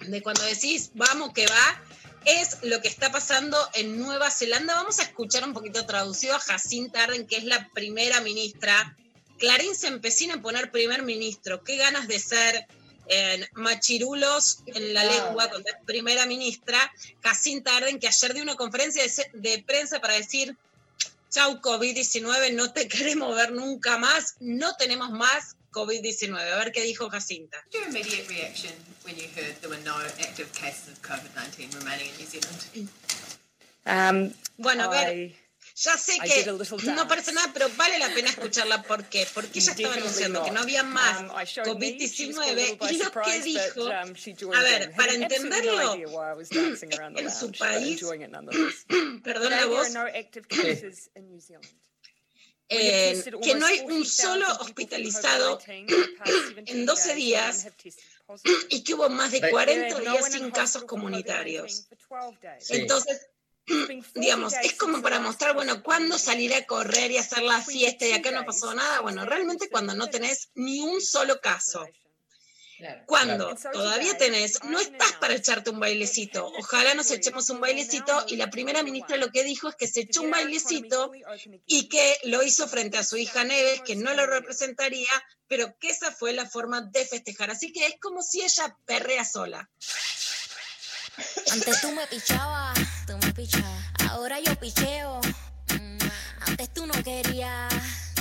de cuando decís, vamos que va, es lo que está pasando en Nueva Zelanda. Vamos a escuchar un poquito traducido a Jacinta Arden, que es la primera ministra. Clarín se empecina en poner primer ministro. Qué ganas de ser eh, machirulos en la lengua cuando es primera ministra. Jacinta Arden, que ayer dio una conferencia de, de prensa para decir, chau COVID-19, no te queremos ver nunca más, no tenemos más COVID-19. A ver qué dijo Jacinta. When you heard there were no active cases of COVID 19 remaining in New Zealand? Um, Bueno, a ver, I- ya sé I que no parece nada, pero vale la pena escucharla. ¿Por qué? Porque ella estaba anunciando que not. no había más Um, I showed me, she was caught a COVID-19 little by y lo que dijo, but, um, a ver, in. para entenderlo, en su país, perdón la there voz, are no active cases in New Zealand. We have eh, que no hay un 40,000 solo hospitalizado COVID-19 in the past 17 en 12 days, días y que hubo más de There 40 is no días sin casos comunitarios. COVID-19 for 12 days. Sí. Entonces, digamos, es como para mostrar, bueno, cuándo salir a correr y hacer la fiesta y acá no pasó nada. Bueno, realmente cuando no tenés ni un solo caso. Cuando todavía tenés, no estás para echarte un bailecito. Ojalá nos echemos un bailecito y la primera ministra lo que dijo es que se echó un bailecito y que lo hizo frente a su hija Neves, que no lo representaría, pero que esa fue la forma de festejar. Así que es como si ella perrea sola. Antes tú me pichabas, tú me pichabas. Ahora yo picheo. Mm, Antes tú no querías,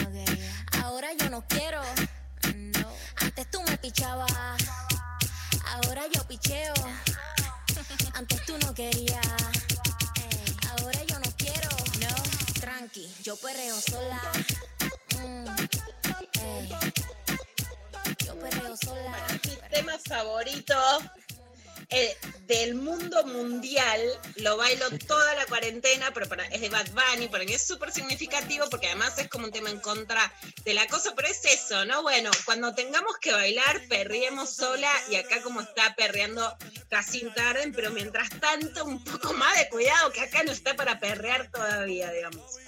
no quería. Ahora yo no quiero. Pichabas. Ahora yo picheo. Antes tú no querías. Ahora yo no quiero. No. Tranqui, yo perreo sola. Mm, ey. Yo perreo sola. Mi tema favorito eh, del mundo mundial, lo bailo toda la cuarentena, pero para, es de Bad Bunny, para mí es súper significativo porque además es como un tema en contra de la cosa, pero es eso, ¿no? Bueno, cuando tengamos que bailar, perriemos sola y acá como está perreando Jacinta Arden, pero mientras tanto un poco más de cuidado que acá no está para perrear todavía, digamos.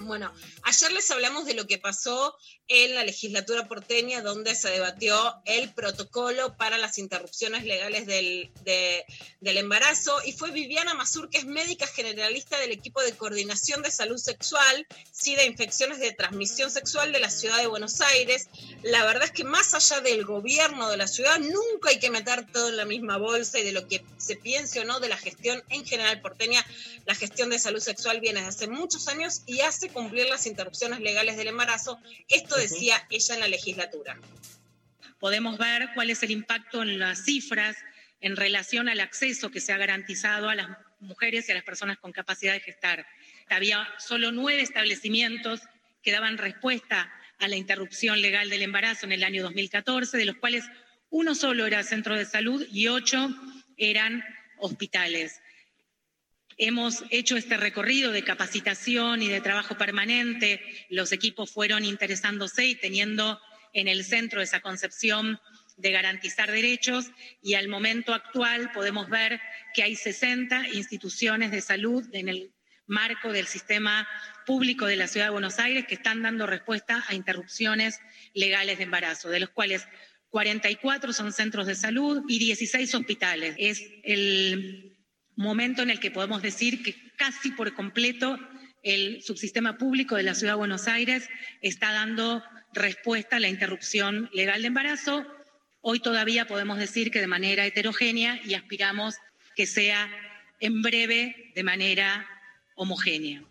Bueno, ayer les hablamos de lo que pasó en la legislatura porteña, donde se debatió el protocolo para las interrupciones legales del, de- del embarazo, y fue Viviana Mazur, que es médica generalista del equipo de coordinación de salud sexual, sí, de infecciones de transmisión sexual de la ciudad de Buenos Aires. La verdad es que más allá del gobierno de la ciudad, nunca hay que meter todo en la misma bolsa y de lo que se piense o no de la gestión en general porteña, la gestión de salud sexual viene desde hace muchos años y hace cumplir las interrupciones legales del embarazo. Esto decía ella en la legislatura. podemos ver cuál es el impacto en las cifras en relación al acceso que se ha garantizado a las mujeres y a las personas con capacidad de gestar. había solo nueve establecimientos que daban respuesta a la interrupción legal del embarazo en el año 2014, de los cuales uno solo era centro de salud y ocho eran hospitales. Hemos hecho este recorrido de capacitación y de trabajo permanente. Los equipos fueron interesándose y teniendo en el centro esa concepción de garantizar derechos y al momento actual podemos ver que hay 60 instituciones de salud en el marco del sistema público de la Ciudad de Buenos Aires que están dando respuesta a interrupciones legales de embarazo, de los cuales 44 son centros de salud y 16 hospitales. Es el momento en el que podemos decir que casi por completo el subsistema público de la Ciudad de Buenos Aires está dando respuesta a la interrupción legal de embarazo. Hoy todavía podemos decir que de manera heterogénea y aspiramos que sea en breve de manera homogénea.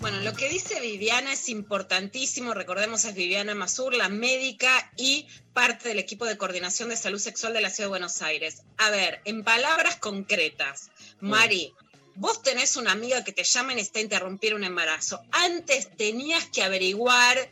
Bueno, lo que dice Viviana es importantísimo. Recordemos, es Viviana Mazur, la médica y parte del equipo de coordinación de salud sexual de la Ciudad de Buenos Aires. A ver, en palabras concretas, Mari, vos tenés una amiga que te llama y necesita interrumpir un embarazo. Antes tenías que averiguar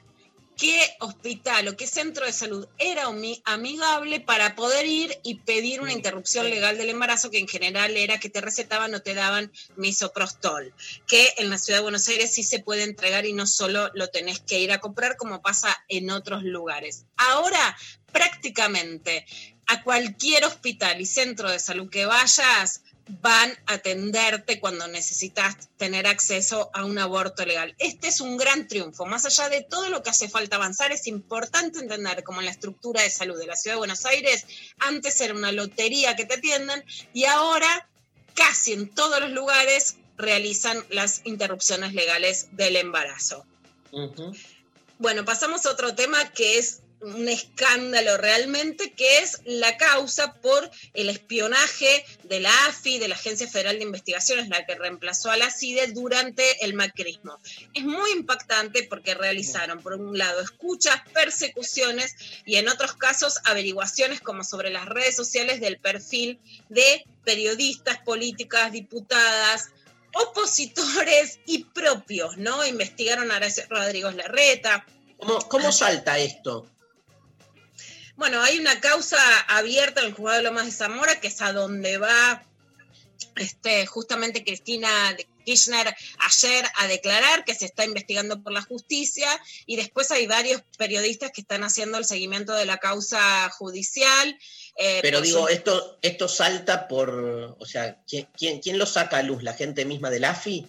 qué hospital o qué centro de salud era ami- amigable para poder ir y pedir una interrupción legal del embarazo, que en general era que te recetaban o te daban misoprostol, que en la ciudad de Buenos Aires sí se puede entregar y no solo lo tenés que ir a comprar como pasa en otros lugares. Ahora, prácticamente a cualquier hospital y centro de salud que vayas, van a atenderte cuando necesitas tener acceso a un aborto legal. Este es un gran triunfo. Más allá de todo lo que hace falta avanzar, es importante entender cómo la estructura de salud de la Ciudad de Buenos Aires antes era una lotería que te atiendan y ahora casi en todos los lugares realizan las interrupciones legales del embarazo. Bueno, pasamos a otro tema que es un escándalo realmente, que es la causa por el espionaje de la AFI, de la Agencia Federal de Investigaciones, la que reemplazó a la CIDE durante el macrismo. Es muy impactante porque realizaron, por un lado, escuchas, persecuciones y en otros casos averiguaciones como sobre las redes sociales del perfil de periodistas, políticas, diputadas, opositores y propios, ¿no? Investigaron a Horacio Rodríguez Larreta. ¿Cómo, cómo salta esto? Bueno, hay una causa abierta en el juzgado de Lomas de Zamora, que es a donde va este, justamente Cristina Kirchner ayer a declarar que se está investigando por la justicia y después hay varios periodistas que están haciendo el seguimiento de la causa judicial. eh, Pero digo, su- esto, esto salta por, o sea, ¿quién, quién, quién lo saca a luz? ¿La gente misma del AFI?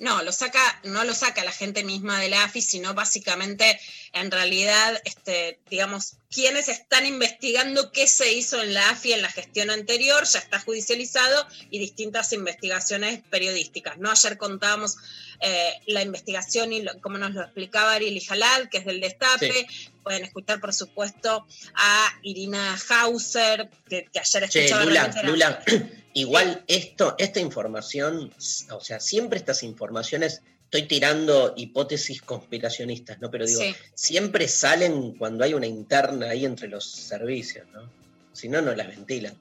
No, lo saca, no lo saca la gente misma de la AFI, sino básicamente, en realidad, este, digamos, quienes están investigando qué se hizo en la AFI en la gestión anterior, ya está judicializado, y distintas investigaciones periodísticas. ¿no? Ayer contábamos eh, la investigación y lo- como nos lo explicaba Ariel Jalal, que es del Destape. Pueden escuchar, por supuesto, a Irina Hauser, que, que ayer Che, escuchaba Lula, realmente era- Lula, igual esto, esta información, o sea, siempre estas informaciones, estoy tirando hipótesis conspiracionistas, ¿no? Pero digo, Sí. siempre salen cuando hay una interna ahí entre los servicios, ¿no? Si no, no las ventilan.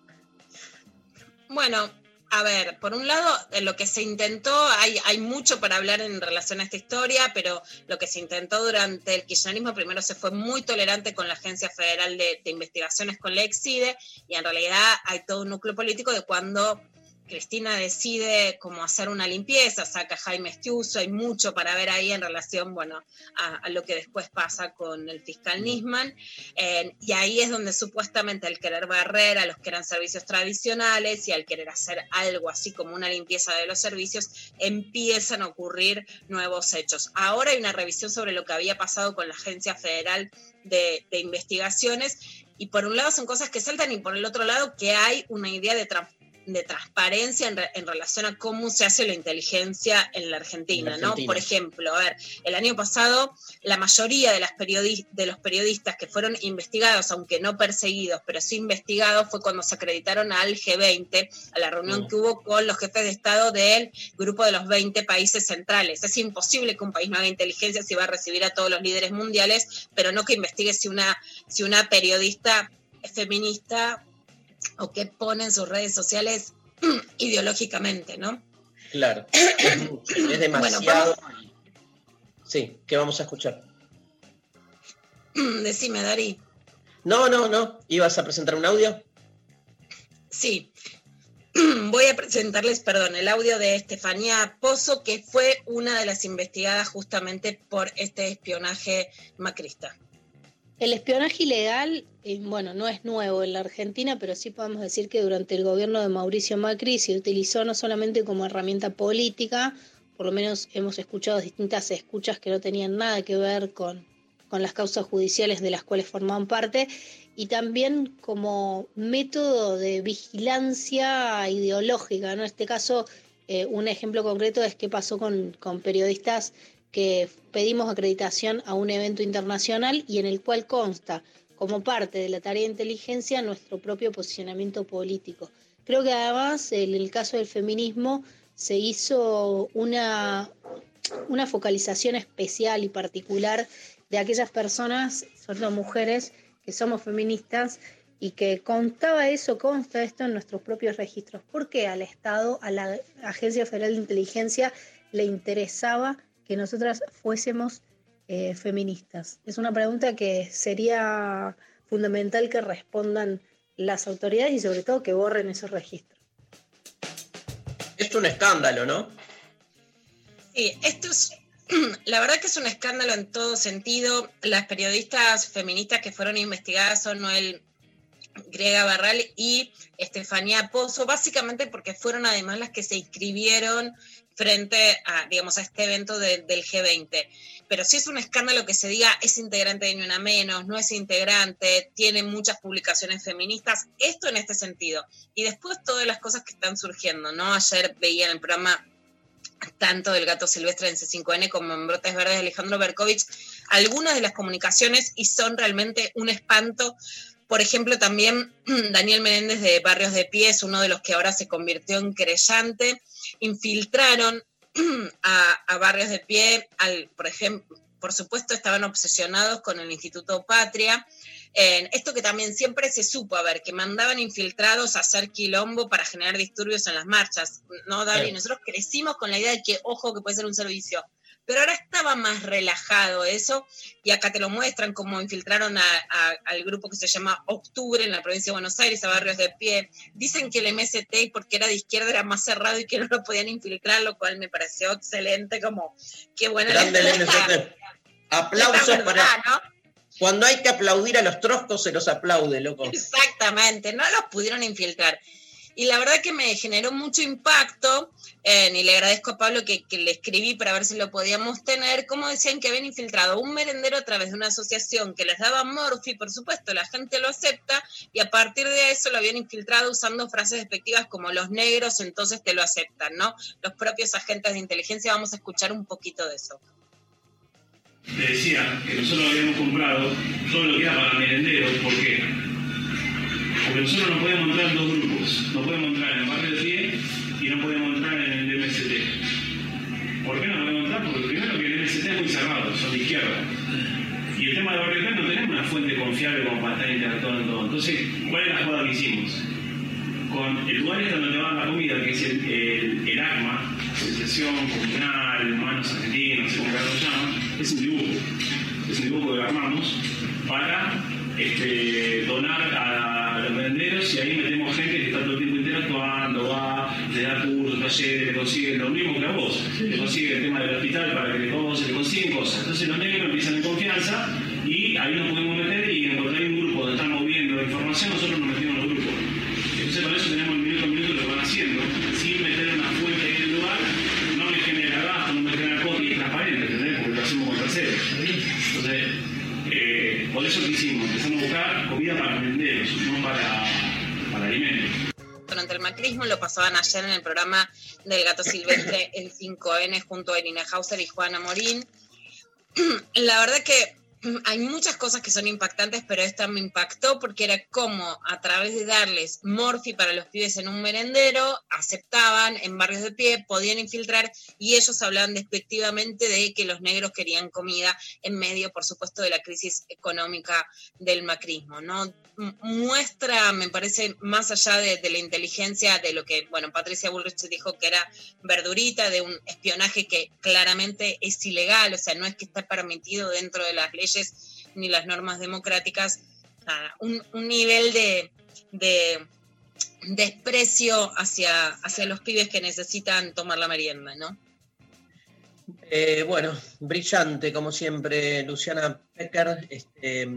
Bueno, a ver, por un lado, en lo que se intentó, hay, hay mucho para hablar en relación a esta historia, pero lo que se intentó durante el kirchnerismo, primero se fue muy tolerante con la Agencia Federal de, de Investigaciones, con la EXIDE, y en realidad hay todo un núcleo político de cuando Cristina decide cómo hacer una limpieza, saca a Jaime Estiuso, hay mucho para ver ahí en relación, bueno, a, a lo que después pasa con el fiscal Nisman, eh, y ahí es donde supuestamente al querer barrer a los que eran servicios tradicionales y al querer hacer algo así como una limpieza de los servicios, empiezan a ocurrir nuevos hechos. Ahora hay una revisión sobre lo que había pasado con la Agencia Federal de, de Investigaciones, y por un lado son cosas que saltan y por el otro lado que hay una idea de transparencia de transparencia en, re, en, relación a cómo se hace la inteligencia en la Argentina, en ¿no? Argentina. Por ejemplo, a ver, el año pasado la mayoría de, las periodi de los periodistas que fueron investigados, aunque no perseguidos, pero sí investigados, fue cuando se acreditaron al G20, a la reunión Mm. que hubo con los jefes de Estado del grupo de los 20 países centrales. Es imposible que un país no haga inteligencia si va a recibir a todos los líderes mundiales, pero no que investigue si una, si una periodista feminista o qué pone en sus redes sociales ideológicamente, ¿no? Claro. Es, demasiado. Sí, ¿qué vamos a escuchar? Decime, Dari. No, no, no. ¿Ibas a presentar un audio? Sí. Voy a presentarles, perdón, el audio de Estefanía Pozo, que fue una de las investigadas justamente por este espionaje macrista. El espionaje ilegal, eh, bueno, no es nuevo en la Argentina, pero sí podemos decir que durante el gobierno de Mauricio Macri se utilizó no solamente como herramienta política, por lo menos hemos escuchado distintas escuchas que no tenían nada que ver con, con las causas judiciales de las cuales formaban parte, y también como método de vigilancia ideológica. En este caso, eh, un ejemplo concreto es qué pasó con, con periodistas que pedimos acreditación a un evento internacional y en el cual consta como parte de la tarea de inteligencia nuestro propio posicionamiento político. Creo que además en el caso del feminismo se hizo una, una focalización especial y particular de aquellas personas, sobre todo mujeres, que somos feministas y que contaba eso, consta esto en nuestros propios registros. ¿Por qué al Estado, a la Agencia Federal de Inteligencia, le interesaba que nosotras fuésemos eh, feministas? Es una pregunta que sería fundamental que respondan las autoridades y sobre todo que borren esos registros. Es un escándalo, ¿no? Sí, esto es, la verdad que es un escándalo en todo sentido. Las periodistas feministas que fueron investigadas son Noel Grega Barral y Estefanía Pozo, básicamente porque fueron además las que se inscribieron frente a, digamos, a este evento de- del G20. Pero sí es un escándalo que se diga es integrante de Ni Una Menos, no es integrante, tiene muchas publicaciones feministas, esto en este sentido. Y después todas las cosas que están surgiendo, ¿no? Ayer veía en el programa tanto del gato silvestre en C5N como en Brotes Verdes de Alejandro Berkovich, algunas de las comunicaciones y son realmente un espanto. Por ejemplo, también Daniel Menéndez de Barrios de Pie es uno de los que ahora se convirtió en creyente. Infiltraron a, a Barrios de Pie, al, por ejemplo, por supuesto estaban obsesionados con el Instituto Patria. Eh, esto que también siempre se supo, a ver, que mandaban infiltrados a hacer quilombo para generar disturbios en las marchas. No, Claro. nosotros crecimos con la idea de que, ojo, que puede ser un servicio. Pero ahora estaba más relajado eso, y acá te lo muestran, como infiltraron a- a- al grupo que se llama Octubre en la provincia de Buenos Aires, a barrios de pie. Dicen que el MST, porque era de izquierda, era más cerrado y que no lo podían infiltrar, lo cual me pareció excelente, como qué buena Grande el MST. Aplausos para. ¿no? Cuando hay que aplaudir a los troscos, se los aplaude, loco. Exactamente, no los pudieron infiltrar. Y la verdad que me generó mucho impacto, eh, y le agradezco a Pablo que, que le escribí para ver si lo podíamos tener, como decían que habían infiltrado un merendero a través de una asociación que les daba Morphy, por supuesto, la gente lo acepta, y a partir de eso lo habían infiltrado usando frases despectivas como los negros, entonces te lo aceptan, ¿no? Los propios agentes de inteligencia, vamos a escuchar un poquito de eso. Le decía que nosotros habíamos comprado todo lo que era para merenderos. ¿Por qué? Porque nosotros no podemos entrar en dos grupos. No podemos entrar en el barrio de pie y no podemos entrar en el MST. ¿Por qué no podemos entrar? Porque primero que el MST es muy cerrado, son de izquierda. Y el tema de barrio de pie no tenemos una fuente confiable como para estar interactuando. Entonces, ¿cuál es la jugada que hicimos? con el lugar este donde te van la comida, que es el, el, ACMA, Asociación Comunal, Humanos Argentinos, cómo lo llaman, es un dibujo. Es un dibujo que armamos para este, donar a los merenderos y ahí metemos gente que está todo el tiempo interactuando, va, le da cursos, talleres, le consigue lo mismo que a vos, le consigue el tema del hospital para que le, cose, le consiguen cosas. Entonces los negros empiezan en confianza y ahí nos podemos meter buscar comida para venderos, no para, para alimentos. durante el macrismo, lo pasaban ayer en el programa del Gato Silvestre, el 5N, junto a Irina Hauser y Juana Morín. La verdad que hay muchas cosas que son impactantes, pero esta me impactó porque era como a través de darles morfi para los pibes en un merendero, aceptaban en barrios de pie, podían infiltrar y ellos hablaban despectivamente de que los negros querían comida en medio, por supuesto, de la crisis económica del macrismo, ¿no? Muestra, me parece, más allá de, de la inteligencia de lo que, bueno, Patricia Bullrich dijo que era verdurita, de un espionaje que claramente es ilegal, o sea, no es que está permitido dentro de las leyes ni las normas democráticas, un, nivel de, de desprecio hacia, hacia los pibes que necesitan tomar la merienda, ¿no? Eh, bueno, brillante como siempre, Luciana Pecker. Este,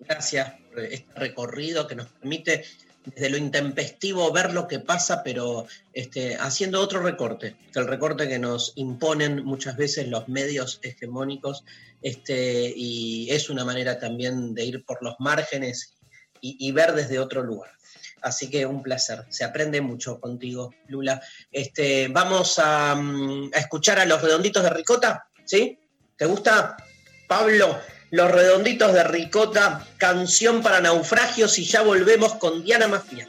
gracias por este recorrido que nos permite desde lo intempestivo ver lo que pasa, pero este, haciendo otro recorte, el recorte que nos imponen muchas veces los medios hegemónicos, este, y es una manera también de ir por los márgenes y, ver desde otro lugar. Así que un placer. Se aprende mucho contigo, Lula. Este, vamos a, mm, a escuchar a los redonditos de Ricota, ¿sí? ¿Te gusta? Pablo, los redonditos de Ricota, canción para naufragios y ya volvemos con Diana Mafia.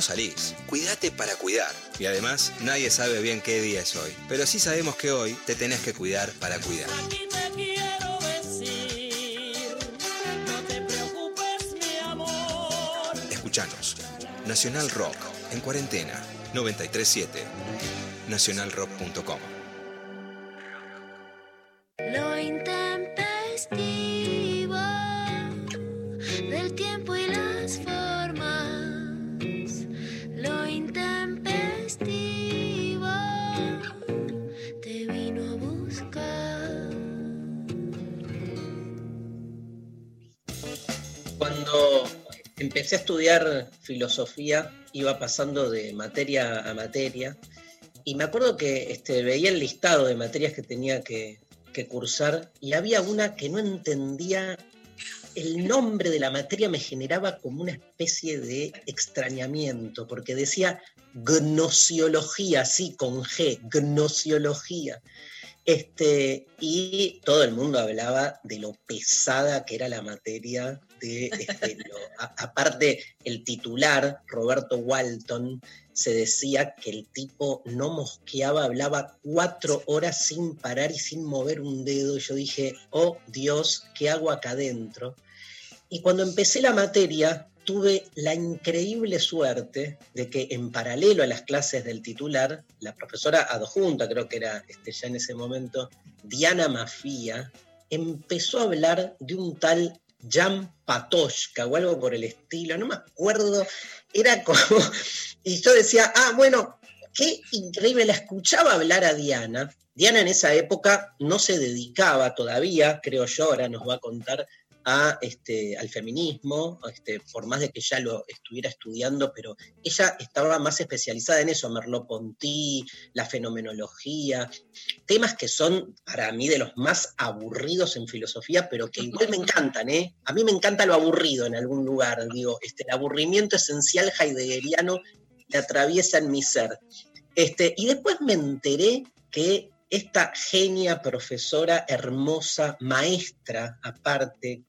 No salís. Cuídate para cuidar. Y además, nadie sabe bien qué día es hoy. Pero sí sabemos que hoy te tenés que cuidar para cuidar. Y te quiero decir. No te preocupes, mi amor. Escuchanos. Nacional Rock, en cuarentena, 937. Nacionalrock.com. empecé a estudiar filosofía, iba pasando de materia a materia, y me acuerdo que este, veía el listado de materias que tenía que, que cursar, y había una que no entendía el nombre de la materia me generaba como una especie de extrañamiento, porque decía gnosiología, sí, con G, gnosiología. Este, y todo el mundo hablaba de lo pesada que era la materia, de, este, lo- a- aparte el titular, Roberto Walton, se decía que el tipo no mosqueaba, hablaba cuatro horas sin parar y sin mover un dedo. Y yo dije, oh Dios, ¿qué hago acá adentro? Y cuando empecé la materia, tuve la increíble suerte de que en paralelo a las clases del titular, la profesora adjunta, creo que era este, ya en ese momento, Diana Mafía, empezó a hablar de un tal Jan Patoshka o algo por el estilo, no me acuerdo, era como, y yo decía, ah, bueno, qué increíble, la escuchaba hablar a Diana. Diana en esa época no se dedicaba todavía, creo yo, ahora nos va a contar este, al feminismo, este, por más de que ya lo estuviera estudiando, pero ella estaba más especializada en eso, Merleau-Ponty, la fenomenología, temas que son para mí de los más aburridos en filosofía, pero que igual me encantan, ¿eh? A mí me encanta lo aburrido en algún lugar, digo, este, el aburrimiento esencial heideggeriano que atraviesa en mi ser. Este, y después me enteré que esta genia, profesora, hermosa, maestra, aparte,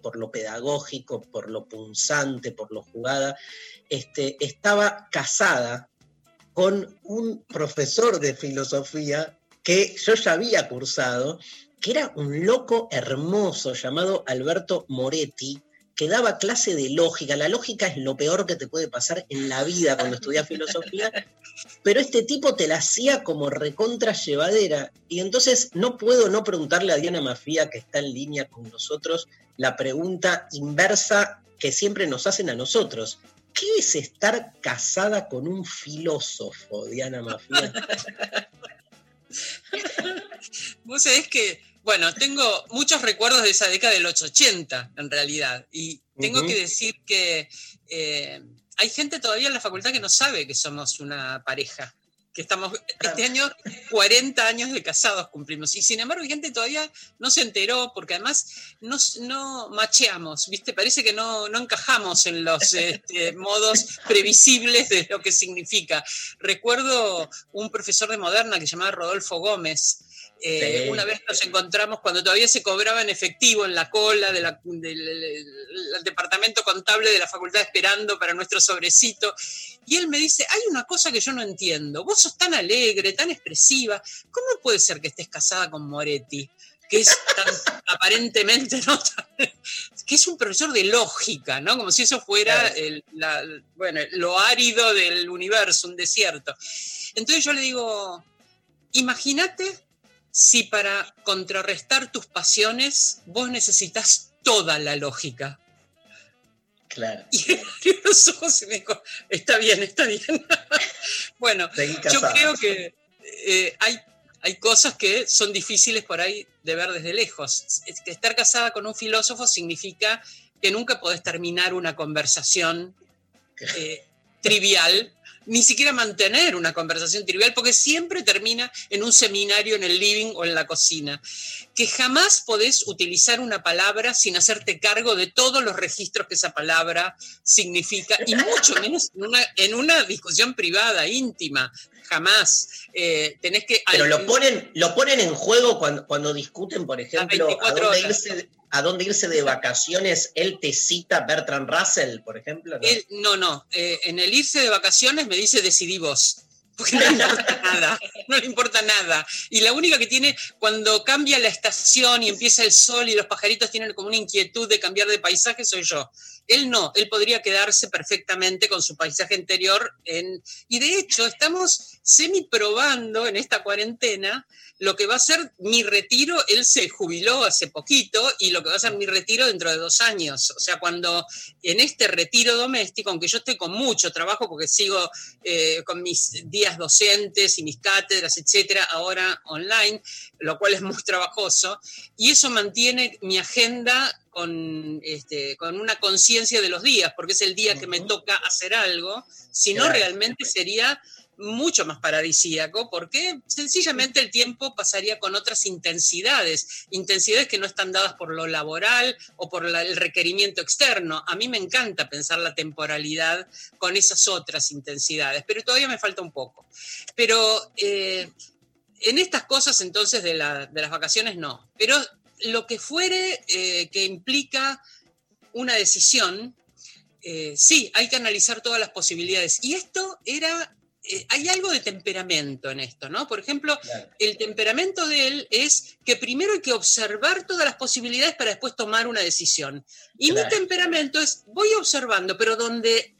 por lo pedagógico, por lo punzante, por lo jugada, este, estaba casada con un profesor de filosofía que yo ya había cursado, que era un loco hermoso llamado Alberto Moretti, que daba clase de lógica. La lógica es lo peor que te puede pasar en la vida cuando estudias filosofía, pero este tipo te la hacía como recontra llevadera. Y entonces no puedo no preguntarle a Diana Mafía, que está en línea con nosotros, la pregunta inversa que siempre nos hacen a nosotros. ¿Qué es estar casada con un filósofo, Diana Mafía? Vos sabés que, bueno, tengo muchos recuerdos de esa década de los 80, en realidad. Y tengo Ujú. que decir que eh, hay gente todavía en la facultad que no sabe que somos una pareja. Que estamos, este año, 40 años de casados cumplimos. Y sin embargo, hay gente todavía no se enteró, porque además no, no macheamos, ¿viste? Parece que no, no encajamos en los este, modos previsibles de lo que significa. Recuerdo un profesor de moderna que se llamaba Rodolfo Gómez. Eh, Sí. Una vez nos encontramos cuando todavía se cobraba en efectivo en la cola de la- del, del- del departamento contable de la facultad esperando para nuestro sobrecito. Y él me dice, hay una cosa que yo no entiendo. Vos sos tan alegre, tan expresiva. ¿Cómo puede ser que estés casada con Moretti? Que es tan aparentemente, ¿no? Que es un profesor de lógica, ¿no? Como si eso fuera Claro. el- la- bueno, lo árido del universo, un desierto. Entonces yo le digo, imagínate si para contrarrestar tus pasiones vos necesitas toda la lógica. Claro. Y abrió los ojos y me dijo, está bien, está bien. bueno, yo creo que eh, hay, hay cosas que son difíciles por ahí de ver desde lejos. Estar casada con un filósofo significa que nunca podés terminar una conversación eh, trivial, ni siquiera mantener una conversación trivial, porque siempre termina en un seminario en el living o en la cocina. Que jamás podés utilizar una palabra sin hacerte cargo de todos los registros que esa palabra significa, y mucho menos en una, en una discusión privada, íntima. Jamás. Eh, tenés que. Pero lo ponen, lo ponen en juego cuando, cuando discuten, por ejemplo, a 24 dónde, horas. irse, a dónde irse de vacaciones. Él te cita Bertrand Russell, por ejemplo. ¿no? No, eh, en el irse de vacaciones me dice decidí vos. Porque no importa nada, no le importa nada. Y la única que tiene, cuando cambia la estación y empieza el sol y los pajaritos tienen como una inquietud de cambiar de paisaje, soy yo. Él no, él podría quedarse perfectamente con su paisaje anterior. En, y de hecho, estamos semi probando en esta cuarentena lo que va a ser mi retiro. Él se jubiló hace poquito y lo que va a ser mi retiro dentro de dos años. O sea, cuando en este retiro doméstico, aunque yo estoy con mucho trabajo porque sigo eh, con mis días docentes y mis cátedras, etcétera, ahora online, lo cual es muy trabajoso, y eso mantiene mi agenda con, este, con una conciencia de los días, porque es el día que me toca hacer algo, si no realmente sería mucho más paradisíaco, porque sencillamente el tiempo pasaría con otras intensidades, intensidades que no están dadas por lo laboral o por la- el requerimiento externo. A mí me encanta pensar la temporalidad con esas otras intensidades, pero todavía me falta un poco. Pero eh, en estas cosas entonces de, la- de las vacaciones no, pero lo que fuere eh, que implica una decisión, eh, sí, hay que analizar todas las posibilidades. Y esto era, eh, hay algo de temperamento en esto, ¿no? Por ejemplo, el temperamento de él es que primero hay que observar todas las posibilidades para después tomar una decisión. Y mi temperamento es, voy observando, pero donde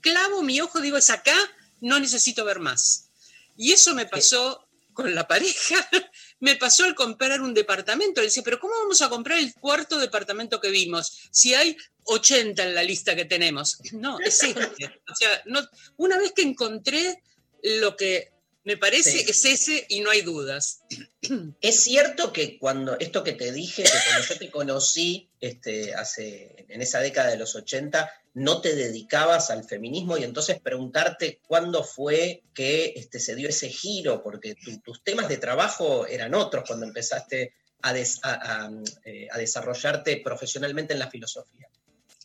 clavo mi ojo, digo, es acá, no necesito ver más. Y eso me pasó con la pareja, me pasó al comprar un departamento. Le decía, pero ¿cómo vamos a comprar el cuarto departamento que vimos? Si hay 80 en la lista que tenemos. No, es este. O sea, no, una vez que encontré lo que me parece, Sí. es ese y no hay dudas. Es cierto que cuando, esto que te dije, que cuando yo te conocí este, hace, en esa década de los 80, no te dedicabas al feminismo y entonces preguntarte cuándo fue que este, se dio ese giro, porque tu- tus temas de trabajo eran otros cuando empezaste a, des- a- a, eh, a desarrollarte profesionalmente en la filosofía.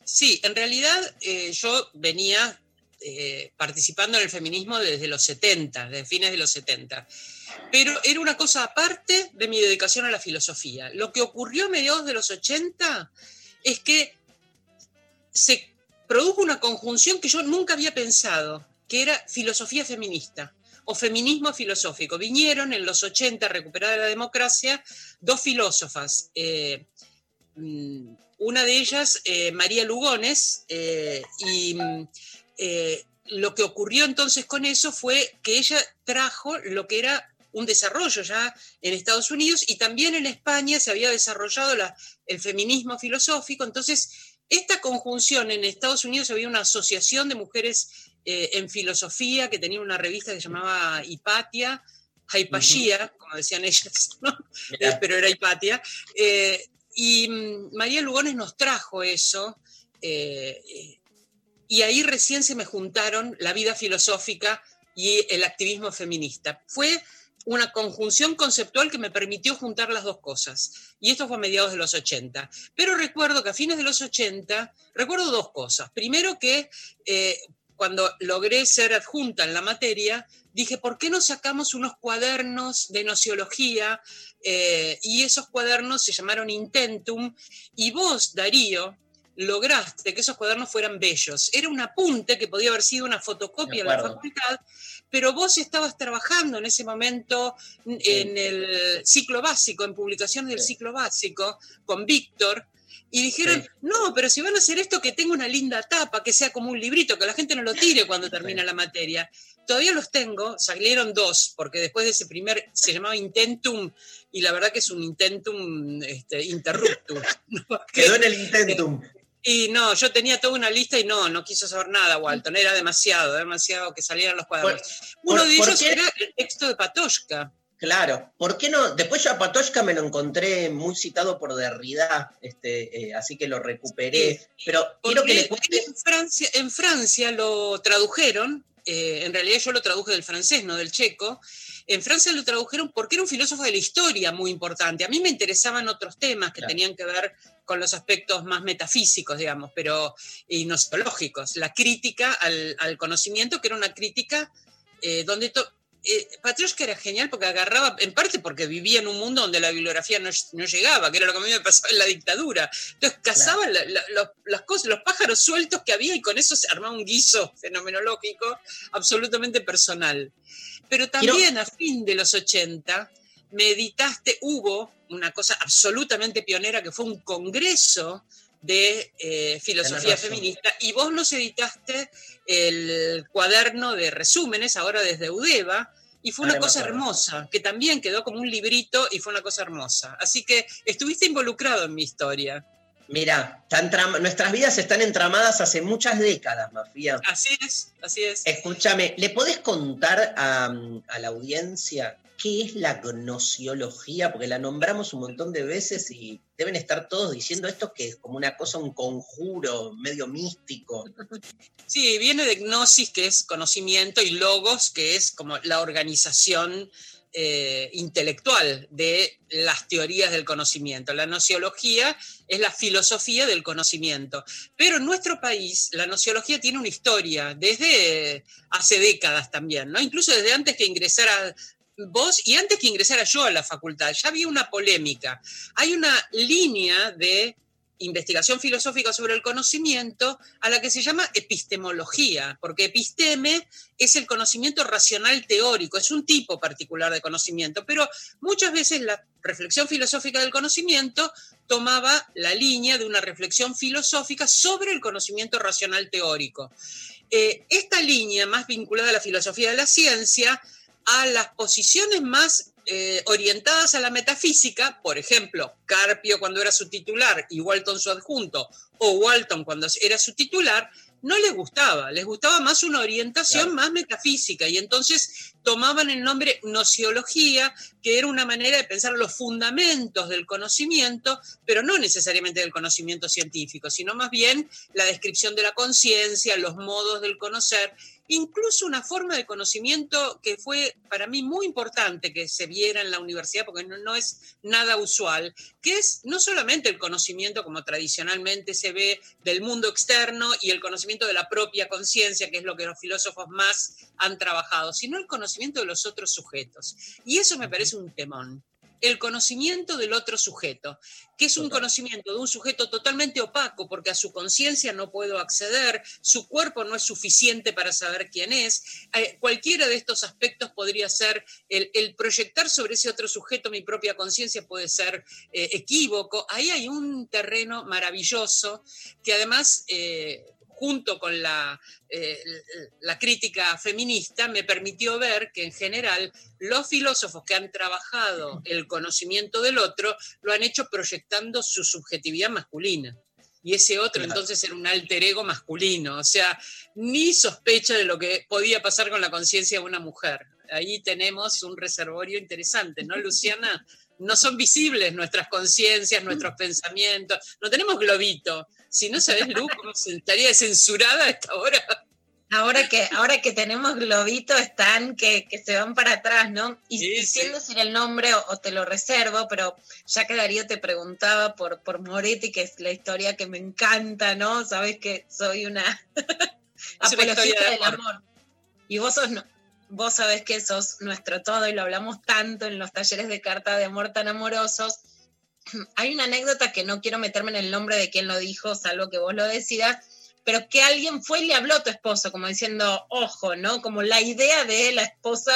Sí, en realidad eh, yo venía eh, participando en el feminismo desde los 70, desde fines de los 70. Pero era una cosa aparte de mi dedicación a la filosofía. Lo que ocurrió a mediados de los 80 es que se produjo una conjunción que yo nunca había pensado, que era filosofía feminista o feminismo filosófico. Vinieron en los 80, recuperada la democracia, dos filósofas. eh, mm, una de ellas, eh, María Lugones, y mm, eh, lo que ocurrió entonces con eso fue que ella trajo lo que era un desarrollo ya en Estados Unidos y también en España se había desarrollado la- el feminismo filosófico. Entonces, esta conjunción en Estados Unidos había una asociación de mujeres eh, en filosofía que tenía una revista que se llamaba Hipatia, Hypatia, como decían ellas, ¿no? Eh, pero era Hipatia. Eh, y mm, María Lugones nos trajo eso, eh, y ahí recién se me juntaron la vida filosófica y el activismo feminista. Fue una conjunción conceptual que me permitió juntar las dos cosas. Y esto fue a mediados de los 80. Pero recuerdo que a fines de los 80, recuerdo dos cosas. Primero que eh, cuando logré ser adjunta en la materia, dije, ¿por qué no sacamos unos cuadernos de nociología? Eh, y esos cuadernos se llamaron Intentum. Y vos, Darío, lograste que esos cuadernos fueran bellos. Era un apunte que podía haber sido una fotocopia en la facultad, pero vos estabas trabajando en ese momento en el ciclo básico, en publicaciones del ciclo básico, con Víctor, y dijeron, no, pero si van a hacer esto, que tenga una linda tapa, que sea como un librito, que la gente no lo tire cuando termina la materia. Todavía los tengo, salieron dos, porque después de ese primer, se llamaba Intentum, y la verdad que es un Intentum este, interruptum. Quedó en el intentum. Y no, yo tenía toda una lista y no, no quiso saber nada, Walton. Era demasiado, demasiado que salieran los cuadernos. Uno por- de ellos era el texto de Patoshka. Claro, ¿por qué no? Después yo a Patoshka me lo encontré muy citado por Derrida, este, eh, así que lo recuperé. Pero quiero que le en Francia, en Francia lo tradujeron, eh, en realidad yo lo traduje del francés, no del checo. En Francia lo tradujeron porque era un filósofo de la historia muy importante. A mí me interesaban otros temas que tenían que ver con los aspectos más metafísicos, digamos, pero y no psicológicos. La crítica al, al conocimiento, que era una crítica eh, donde to- eh, Patrioshka era genial porque agarraba, en parte porque vivía en un mundo donde la bibliografía no, no llegaba, que era lo que a mí me pasaba en la dictadura. Entonces cazaba la- la- los, las cosas, los pájaros sueltos que había y con eso se armaba un guiso fenomenológico absolutamente personal. Pero también a fin de los 80 me editaste, hubo una cosa absolutamente pionera que fue un congreso de eh, filosofía feminista y vos nos editaste el cuaderno de resúmenes ahora desde Udeva y fue una Ahora cosa hermosa, que también quedó como un librito y fue una cosa hermosa. Así que estuviste involucrado en mi historia. Mira, nuestras vidas están entramadas hace muchas décadas, Mafia. Así es, así es. Escúchame, ¿le podés contar a, a la audiencia qué es la gnosiología? Porque la nombramos un montón de veces y deben estar todos diciendo esto que es como una cosa, un conjuro medio místico. Sí, viene de gnosis, que es conocimiento, y logos, que es como la organización eh, intelectual de las teorías del conocimiento. La nociología es la filosofía del conocimiento. Pero en nuestro país la nociología tiene una historia desde hace décadas también, ¿no? Incluso desde antes que ingresara vos y antes que ingresara yo a la facultad, ya había una polémica. Hay una línea de investigación filosófica sobre el conocimiento a la que se llama epistemología, porque episteme es el conocimiento racional teórico, es un tipo particular de conocimiento, pero muchas veces la reflexión filosófica del conocimiento tomaba la línea de una reflexión filosófica sobre el conocimiento racional teórico. Eh, esta línea, más vinculada a la filosofía de la ciencia, a las posiciones más eh, orientadas a la metafísica, por ejemplo, Carpio cuando era su titular y Walton su adjunto, o Walton cuando era su titular, no les gustaba, les gustaba más una orientación Claro. más metafísica y entonces tomaban el nombre nociología, que era una manera de pensar los fundamentos del conocimiento, pero no necesariamente del conocimiento científico, sino más bien la descripción de la conciencia, los modos del conocer, incluso una forma de conocimiento que fue para mí muy importante que se viera en la universidad, porque no, no es nada usual, que es no solamente el conocimiento como tradicionalmente se ve del mundo externo y el conocimiento de la propia conciencia, que es lo que los filósofos más han trabajado, sino el conocimiento de los otros sujetos. Y eso me parece un temón. El conocimiento del otro sujeto, que es un conocimiento de un sujeto totalmente opaco porque a su conciencia no puedo acceder, su cuerpo no es suficiente para saber quién es. Eh, cualquiera de estos aspectos podría ser el, el proyectar sobre ese otro sujeto mi propia conciencia puede ser eh, equívoco. Ahí hay un terreno maravilloso que además... eh, junto con la, eh, la crítica feminista, me permitió ver que en general los filósofos que han trabajado el conocimiento del otro lo han hecho proyectando su subjetividad masculina. Y ese otro entonces era un alter ego masculino, o sea, ni sospecha de lo que podía pasar con la conciencia de una mujer. Ahí tenemos un reservorio interesante, ¿no, Luciana? No son visibles nuestras conciencias, nuestros pensamientos, no tenemos globito. Si no sabes, Lu, cómo estaría censurada a esta hora. Ahora que, ahora que tenemos globito están que, que se van para atrás, ¿no? Y, Sí, y decir el nombre o, o te lo reservo, pero ya que Darío te preguntaba por, por Moretti, que es la historia que me encanta, ¿no? Sabes que soy una apologista de del amor. amor. Y vos sos, no- vos sabés que sos nuestro todo y lo hablamos tanto en los talleres de carta de amor tan amorosos. Hay una anécdota que no quiero meterme en el nombre de quién lo dijo, salvo que vos lo decidas, pero que alguien fue y le habló a tu esposo, como diciendo, ojo, ¿no? Como la idea de la esposa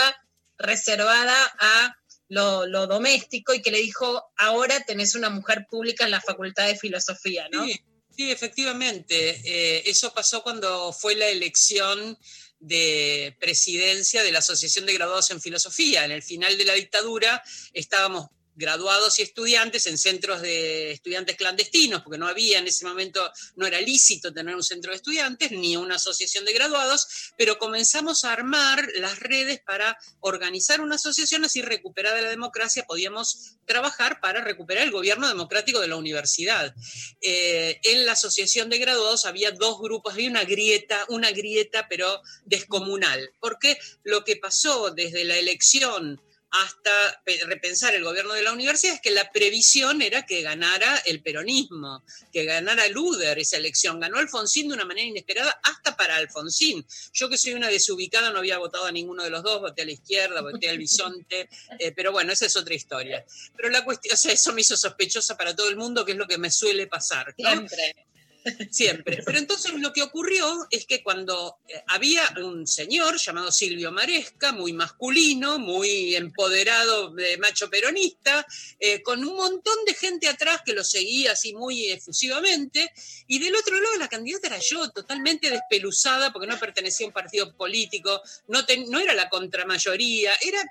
reservada a lo, doméstico y que le dijo, ahora tenés una mujer pública en la Facultad de Filosofía, ¿no? Sí, sí, efectivamente. Eh, eso pasó cuando fue la elección de presidencia de la Asociación de Graduados en Filosofía. En el final de la dictadura estábamos graduados y estudiantes en centros de estudiantes clandestinos, porque no había en ese momento, no era lícito tener un centro de estudiantes ni una asociación de graduados, pero comenzamos a armar las redes para organizar una asociación, así recuperada la democracia, podíamos trabajar para recuperar el gobierno democrático de la universidad. Eh, en la asociación de graduados había dos grupos, había una grieta, una grieta pero descomunal, porque lo que pasó desde la elección hasta repensar el gobierno de la universidad es que la previsión era que ganara el peronismo, que ganara Luder esa elección. Ganó Alfonsín de una manera inesperada hasta para Alfonsín. Yo que soy una desubicada no había votado a ninguno de los dos, voté a la izquierda, voté al bisonte, eh, pero bueno, esa es otra historia. Pero la cuestión, o sea, eso me hizo sospechosa para todo el mundo, que es lo que me suele pasar. ¿no? Siempre. Siempre. Pero entonces lo que ocurrió es que cuando eh, había un señor llamado Silvio Maresca, muy masculino, muy empoderado de macho peronista, eh, con un montón de gente atrás que lo seguía así muy efusivamente, y del otro lado la candidata era yo, totalmente despeluzada porque no pertenecía a un partido político, no, no era la contramayoría, era,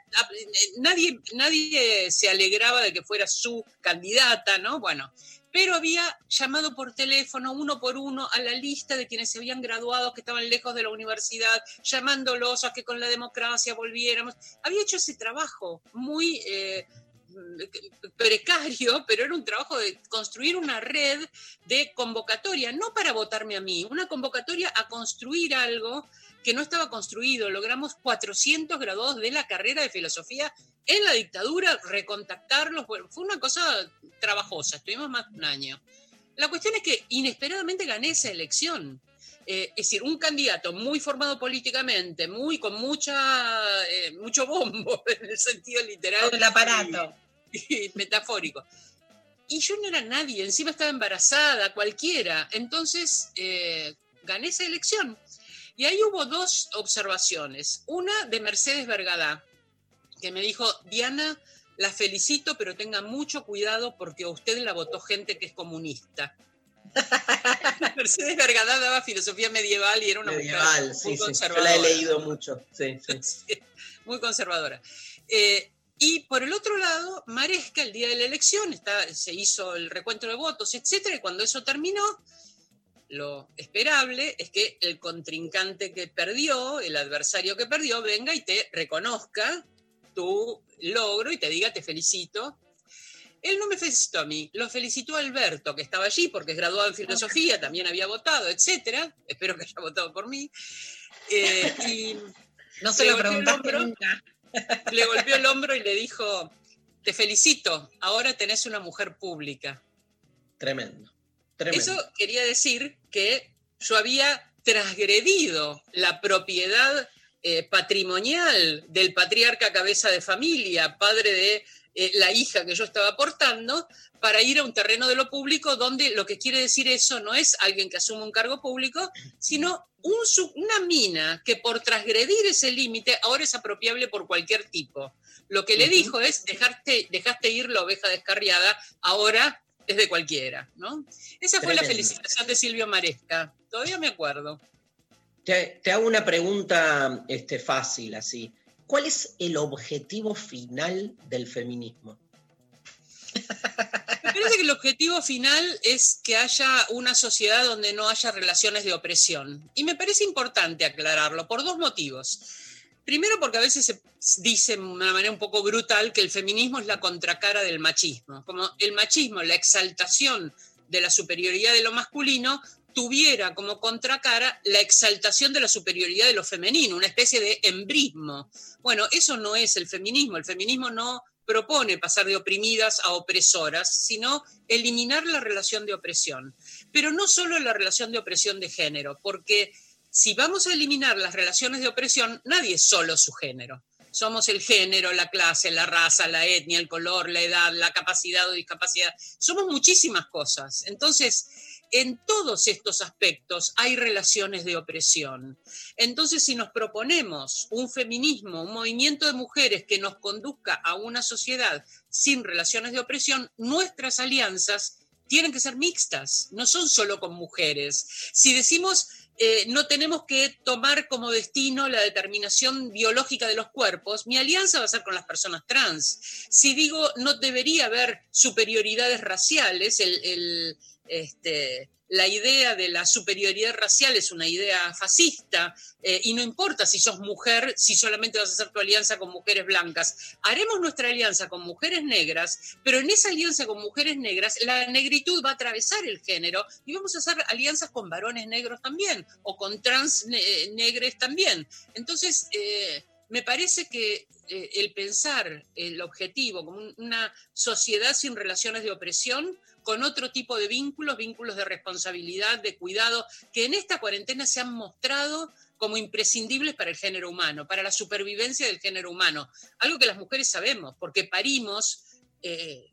nadie, nadie se alegraba de que fuera su candidata, ¿no? Bueno, pero había llamado por teléfono uno por uno a la lista de quienes se habían graduado, que estaban lejos de la universidad, llamándolos a que con la democracia volviéramos. Había hecho ese trabajo muy eh, precario, pero era un trabajo de construir una red de convocatoria, no para votarme a mí, una convocatoria a construir algo que no estaba construido. Logramos 400 graduados de la carrera de filosofía en la dictadura, recontactarlos. Bueno, fue una cosa trabajosa, estuvimos más de un año. La cuestión es que inesperadamente gané esa elección. Eh, es decir, un candidato muy formado políticamente, muy con mucha, eh, mucho bombo en el sentido literal. Todo el aparato. y- y metafórico. Y yo no era nadie, encima estaba embarazada, cualquiera. Entonces eh, gané esa elección. Y ahí hubo dos observaciones. Una de Mercedes Vergadá, que me dijo, Diana, la felicito, pero tenga mucho cuidado porque a usted la votó gente que es comunista. Mercedes Vergadá daba filosofía medieval y era una Medieval, mujer muy sí. Yo conservadora la he leído mucho. Sí, sí. muy conservadora. Eh, y por el otro lado, Maresca, el día de la elección, está, se hizo el recuento de votos, etcétera, y cuando eso terminó, lo esperable es que el contrincante que perdió, el adversario que perdió, venga y te reconozca tu logro y te diga te felicito. Él no me felicitó a mí, lo felicitó a Alberto, que estaba allí porque es graduado en filosofía, también había votado, etcétera. Espero que haya votado por mí. Eh, y No se lo preguntaste hombro, nunca. le golpeó el hombro y le dijo, te felicito, ahora tenés una mujer pública. Tremendo. Tremendo. Eso quería decir que yo había transgredido la propiedad eh, patrimonial del patriarca cabeza de familia, padre de eh, la hija que yo estaba aportando, para ir a un terreno de lo público donde lo que quiere decir eso no es alguien que asume un cargo público, sino un una mina que por transgredir ese límite ahora es apropiable por cualquier tipo. Lo que le dijo es, dejarte, dejaste ir la oveja descarriada, ahora de cualquiera, ¿no? Esa fue la felicitación de Silvio Maresca. Todavía me acuerdo. Te, te hago una pregunta este, fácil, así. ¿Cuál es el objetivo final del feminismo? Me parece que el objetivo final es que haya una sociedad donde no haya relaciones de opresión. Y me parece importante aclararlo por dos motivos. Primero porque a veces se dice de una manera un poco brutal que el feminismo es la contracara del machismo. Como el machismo, la exaltación de la superioridad de lo masculino, tuviera como contracara la exaltación de la superioridad de lo femenino, una especie de embrismo. Bueno, eso no es el feminismo. El feminismo no propone pasar de oprimidas a opresoras, sino eliminar la relación de opresión. Pero no solo la relación de opresión de género, porque si vamos a eliminar las relaciones de opresión, nadie es solo su género. Somos el género, la clase, la raza, la etnia, el color, la edad, la capacidad o discapacidad. Somos muchísimas cosas. Entonces, en todos estos aspectos hay relaciones de opresión. Entonces, si nos proponemos un feminismo, un movimiento de mujeres que nos conduzca a una sociedad sin relaciones de opresión, nuestras alianzas tienen que ser mixtas, no son solo con mujeres. Si decimos eh, no tenemos que tomar como destino la determinación biológica de los cuerpos, mi alianza va a ser con las personas trans. Si digo no debería haber superioridades raciales, el, el, este, la idea de la superioridad racial es una idea fascista eh, y no importa si sos mujer, si solamente vas a hacer tu alianza con mujeres blancas. Haremos nuestra alianza con mujeres negras, pero en esa alianza con mujeres negras la negritud va a atravesar el género y vamos a hacer alianzas con varones negros también o con trans ne- negres también. Entonces, eh, me parece que eh, el pensar el objetivo como un- una sociedad sin relaciones de opresión, con otro tipo de vínculos, vínculos de responsabilidad, de cuidado, que en esta cuarentena se han mostrado como imprescindibles para el género humano, para la supervivencia del género humano. Algo que las mujeres sabemos, porque parimos eh,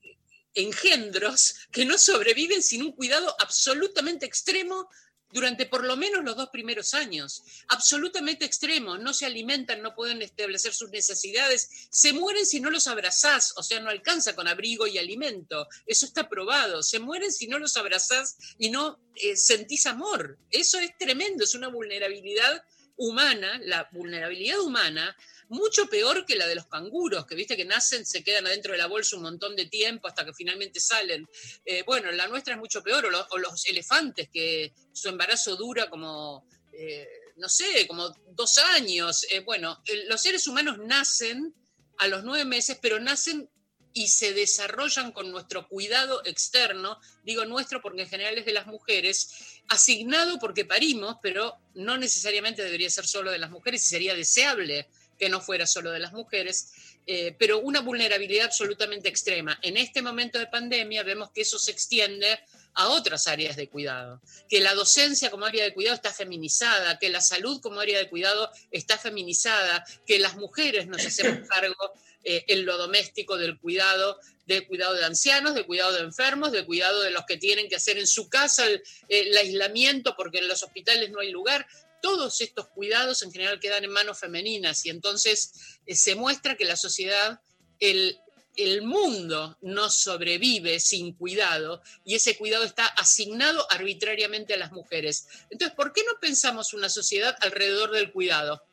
engendros que no sobreviven sin un cuidado absolutamente extremo durante por lo menos los dos primeros años. Absolutamente extremo, no se alimentan, no pueden establecer sus necesidades, se mueren si no los abrazás, o sea, no alcanza con abrigo y alimento. Eso está probado. Se mueren si no los abrazás y no eh, sentís amor. Eso es tremendo, es una vulnerabilidad humana, la vulnerabilidad humana, mucho peor que la de los canguros, que viste que nacen, se quedan adentro de la bolsa un montón de tiempo hasta que finalmente salen. Eh, bueno, la nuestra es mucho peor, o, lo- o los elefantes, que su embarazo dura como, eh, no sé, como dos años. Eh, bueno, los seres humanos nacen a los nueve meses, pero nacen y se desarrollan con nuestro cuidado externo, digo nuestro porque en general es de las mujeres, asignado porque parimos, pero no necesariamente debería ser solo de las mujeres y sería deseable que no fuera solo de las mujeres, eh, pero una vulnerabilidad absolutamente extrema. En este momento de pandemia vemos que eso se extiende a otras áreas de cuidado, que la docencia como área de cuidado está feminizada, que la salud como área de cuidado está feminizada, que las mujeres nos hacemos cargo eh, en lo doméstico del cuidado, del cuidado de ancianos, del cuidado de enfermos, del cuidado de los que tienen que hacer en su casa el, el aislamiento porque en los hospitales no hay lugar. Todos estos cuidados en general quedan en manos femeninas y entonces eh, se muestra que la sociedad, el, el mundo no sobrevive sin cuidado y ese cuidado está asignado arbitrariamente a las mujeres. Entonces, ¿por qué no pensamos una sociedad alrededor del cuidado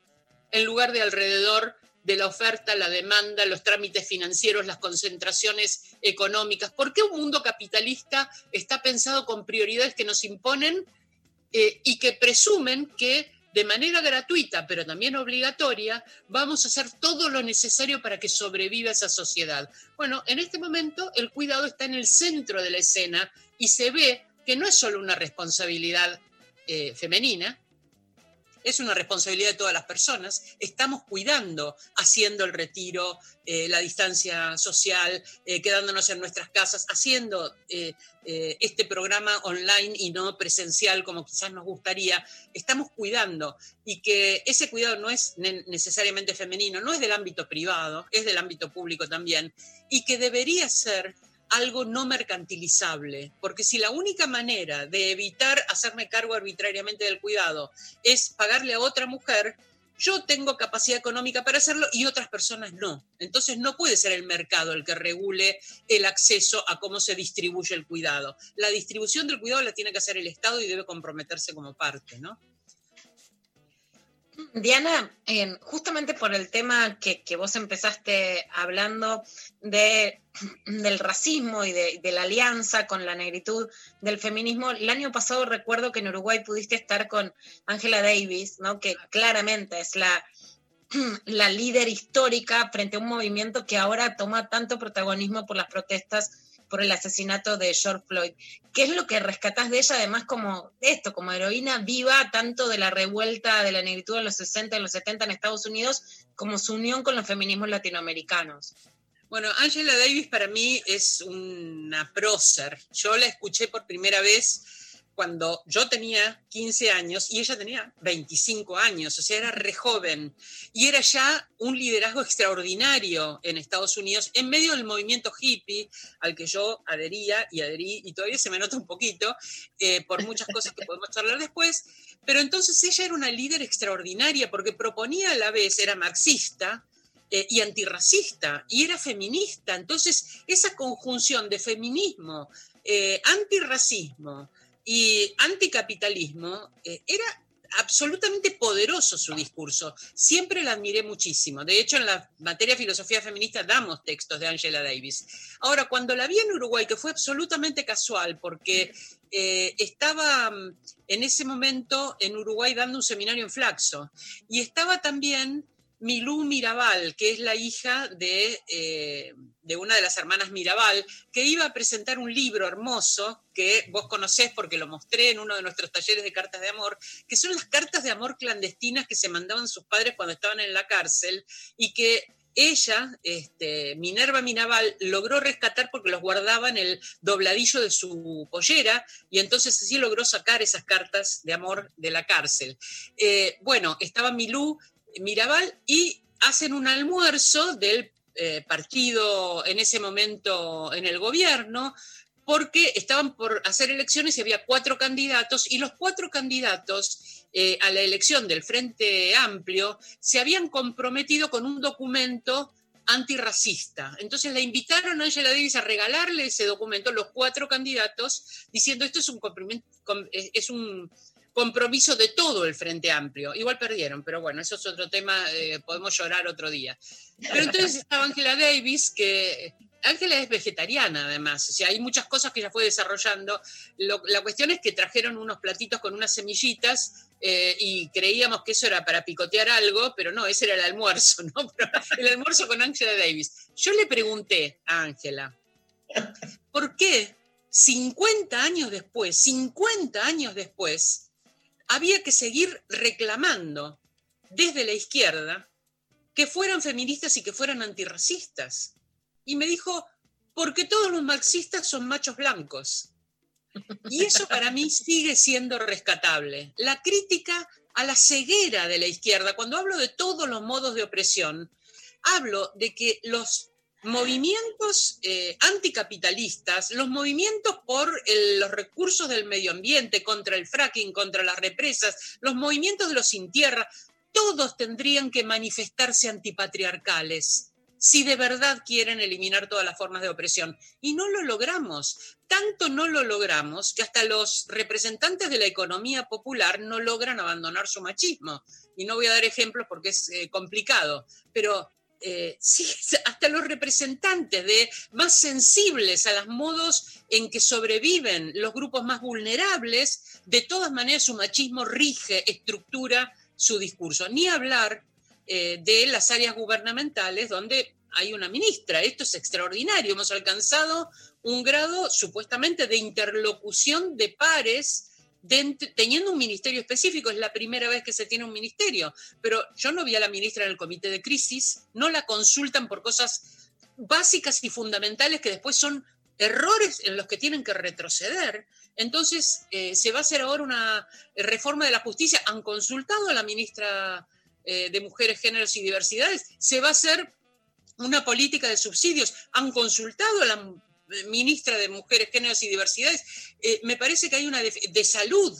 en lugar de alrededor de la oferta, la demanda, los trámites financieros, las concentraciones económicas? ¿Por qué un mundo capitalista está pensado con prioridades que nos imponen eh, y que presumen que de manera gratuita, pero también obligatoria, vamos a hacer todo lo necesario para que sobreviva esa sociedad. Bueno, en este momento el cuidado está en el centro de la escena y se ve que no es solo una responsabilidad eh, femenina, es una responsabilidad de todas las personas. Estamos cuidando, haciendo el retiro, eh, la distancia social, eh, quedándonos en nuestras casas, haciendo eh, este programa online y no presencial como quizás nos gustaría. Estamos cuidando y que ese cuidado no es ne- necesariamente femenino, no es del ámbito privado, es del ámbito público también, y que debería ser algo no mercantilizable, porque si la única manera de evitar hacerme cargo arbitrariamente del cuidado es pagarle a otra mujer, yo tengo capacidad económica para hacerlo y otras personas no. Entonces no puede ser el mercado el que regule el acceso a cómo se distribuye el cuidado. La distribución del cuidado la tiene que hacer el Estado y debe comprometerse como parte, ¿no? Diana, justamente por el tema que, que vos empezaste hablando de, del racismo y de, de la alianza con la negritud del feminismo, el año pasado recuerdo que en Uruguay pudiste estar con Angela Davis, ¿no? que claramente es la, la líder histórica frente a un movimiento que ahora toma tanto protagonismo por las protestas por el asesinato de George Floyd. ¿Qué es lo que rescatás de ella, además, como esto, como heroína viva, tanto de la revuelta de la negritud en los 60 y los 70 en Estados Unidos, como su unión con los feminismos latinoamericanos? Bueno, Angela Davis para mí es una prócer. Yo la escuché por primera vez cuando yo tenía 15 años y ella tenía 25 años, o sea, era re joven. Y era ya un liderazgo extraordinario en Estados Unidos en medio del movimiento hippie al que yo adhería y adherí, y todavía se me nota un poquito, eh, por muchas cosas que podemos charlar después. Pero entonces ella era una líder extraordinaria porque proponía a la vez, era marxista, eh, y antirracista y era feminista. Entonces, esa conjunción de feminismo, eh, antirracismo y anticapitalismo eh, era absolutamente poderoso su discurso. Siempre la admiré muchísimo. De hecho, en la materia de filosofía feminista damos textos de Angela Davis. Ahora, cuando la vi en Uruguay, que fue absolutamente casual, porque eh, estaba mm, en ese momento en Uruguay dando un seminario en Flaxo, y estaba también Milú Mirabal, que es la hija de, eh, de una de las hermanas Mirabal, que iba a presentar un libro hermoso que vos conocés porque lo mostré en uno de nuestros talleres de cartas de amor, que son las cartas de amor clandestinas que se mandaban sus padres cuando estaban en la cárcel y que ella, este, Minerva Mirabal, logró rescatar porque los guardaba en el dobladillo de su pollera y entonces así logró sacar esas cartas de amor de la cárcel. Eh, bueno, estaba Milú Mirabal y hacen un almuerzo del eh, partido en ese momento en el gobierno, porque estaban por hacer elecciones y había cuatro candidatos, y los cuatro candidatos eh, a la elección del Frente Amplio se habían comprometido con un documento antirracista. Entonces la invitaron a Angela Davis a regalarle ese documento, los cuatro candidatos, diciendo esto es un, es un compromiso de todo el Frente Amplio. Igual perdieron, pero bueno, eso es otro tema, eh, podemos llorar otro día. Pero entonces estaba Angela Davis, que Ángela es vegetariana además, o sea, hay muchas cosas que ella fue desarrollando. la cuestión es que trajeron unos platitos con unas semillitas eh, y creíamos que eso era para picotear algo, pero no, ese era el almuerzo, ¿no? el almuerzo con Ángela Davis. Yo le pregunté a Ángela, ¿por qué 50 años después, 50 años después, había que seguir reclamando desde la izquierda que fueran feministas y que fueran antirracistas? Y me dijo, porque todos los marxistas son machos blancos. Y eso para mí sigue siendo rescatable. La crítica a la ceguera de la izquierda, cuando hablo de todos los modos de opresión, hablo de que los movimientos eh, anticapitalistas, los movimientos por los recursos del medio ambiente, contra el fracking, contra las represas, los movimientos de los sin tierra, todos tendrían que manifestarse antipatriarcales si de verdad quieren eliminar todas las formas de opresión. Y no lo logramos. Tanto no lo logramos que hasta los representantes de la economía popular no logran abandonar su machismo. Y no voy a dar ejemplos porque es eh, complicado, pero eh, hasta los representantes de más sensibles a los modos en que sobreviven los grupos más vulnerables, de todas maneras su machismo rige, estructura su discurso. Ni hablar eh, de las áreas gubernamentales donde hay una ministra. Esto es extraordinario. Hemos alcanzado un grado supuestamente de interlocución de pares. Teniendo un ministerio específico, es la primera vez que se tiene un ministerio, pero yo no vi a la ministra en el comité de crisis, no la consultan por cosas básicas y fundamentales que después son errores en los que tienen que retroceder. Entonces, eh, se va a hacer ahora una reforma de la justicia. Han consultado a la ministra eh, de Mujeres, Géneros y Diversidades. Se va a hacer una política de subsidios. Han consultado a la ministra de Mujeres, Géneros y Diversidades. Eh, me parece que hay una de, salud.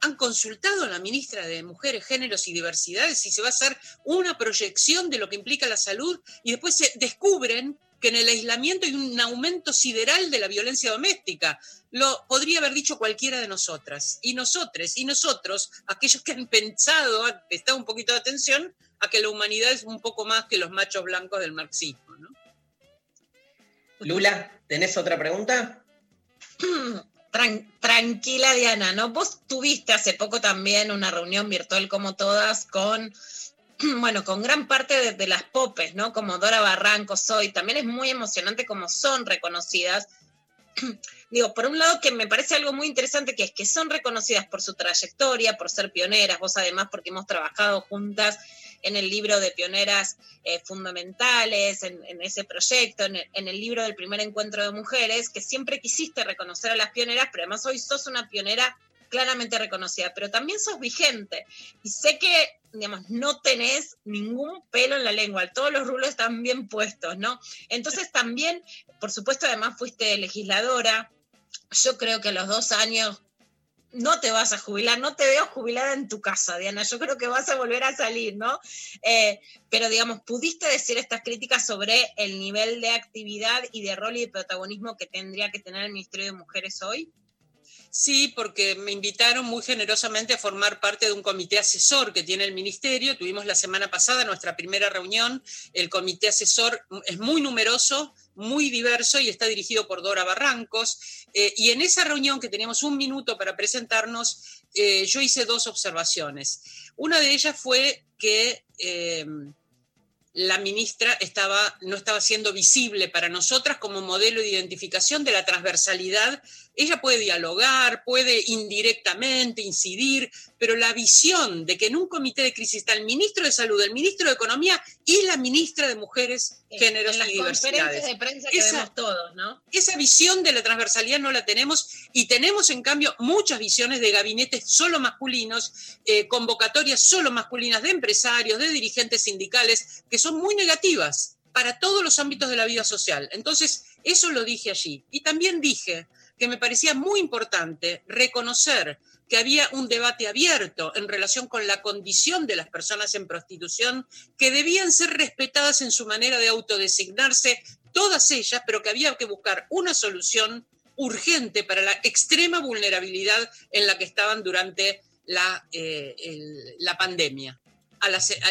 Han consultado a la ministra de Mujeres, Géneros y Diversidades si se va a hacer una proyección de lo que implica la salud y después se descubren que en el aislamiento hay un aumento sideral de la violencia doméstica. Lo podría haber dicho cualquiera de nosotras. Y nosotros, y nosotros, aquellos que han pensado, han prestado un poquito de atención a que la humanidad es un poco más que los machos blancos del marxismo. ¿no? Lula, ¿tenés otra pregunta? tranquila, Diana, ¿no? Vos tuviste hace poco también una reunión virtual como todas con bueno, con gran parte de, las popes, ¿no? Como Dora Barranco, Soy, también es muy emocionante como son reconocidas. Digo, por un lado que me parece algo muy interesante que es que son reconocidas por su trayectoria, por ser pioneras, vos además porque hemos trabajado juntas en el libro de pioneras eh, fundamentales, en, ese proyecto, en el, libro del primer encuentro de mujeres, que siempre quisiste reconocer a las pioneras, pero además hoy sos una pionera claramente reconocida, pero también sos vigente. Y sé que, digamos, no tenés ningún pelo en la lengua, todos los rulos están bien puestos, ¿no? Entonces también, por supuesto, además fuiste legisladora. Yo creo que a los dos años no te vas a jubilar, no te veo jubilada en tu casa, Diana, yo creo que vas a volver a salir, ¿no? Eh, pero digamos, ¿pudiste decir estas críticas sobre el nivel de actividad y de rol y de protagonismo que tendría que tener el Ministerio de Mujeres hoy? Sí, porque me invitaron muy generosamente a formar parte de un comité asesor que tiene el ministerio. Tuvimos la semana pasada nuestra primera reunión. El comité asesor es muy numeroso, muy diverso y está dirigido por Dora Barrancos. Eh, y en esa reunión que teníamos un minuto para presentarnos, eh, yo hice dos observaciones. Una de ellas fue que eh, la ministra estaba, no estaba siendo visible para nosotras como modelo de identificación de la transversalidad. Ella puede dialogar, puede indirectamente incidir, pero la visión de que en un comité de crisis está el ministro de Salud, el ministro de Economía y la ministra de Mujeres, Géneros en las y Diversidades. de prensa que Esa- vemos todos, ¿no? esa visión de la transversalidad no la tenemos y tenemos en cambio muchas visiones de gabinetes solo masculinos, eh, convocatorias solo masculinas de empresarios, de dirigentes sindicales, que son muy negativas para todos los ámbitos de la vida social. Entonces, eso lo dije allí. Y también dije que me parecía muy importante reconocer que había un debate abierto en relación con la condición de las personas en prostitución, que debían ser respetadas en su manera de autodesignarse, todas ellas, pero que había que buscar una solución urgente para la extrema vulnerabilidad en la que estaban durante la, eh, la pandemia.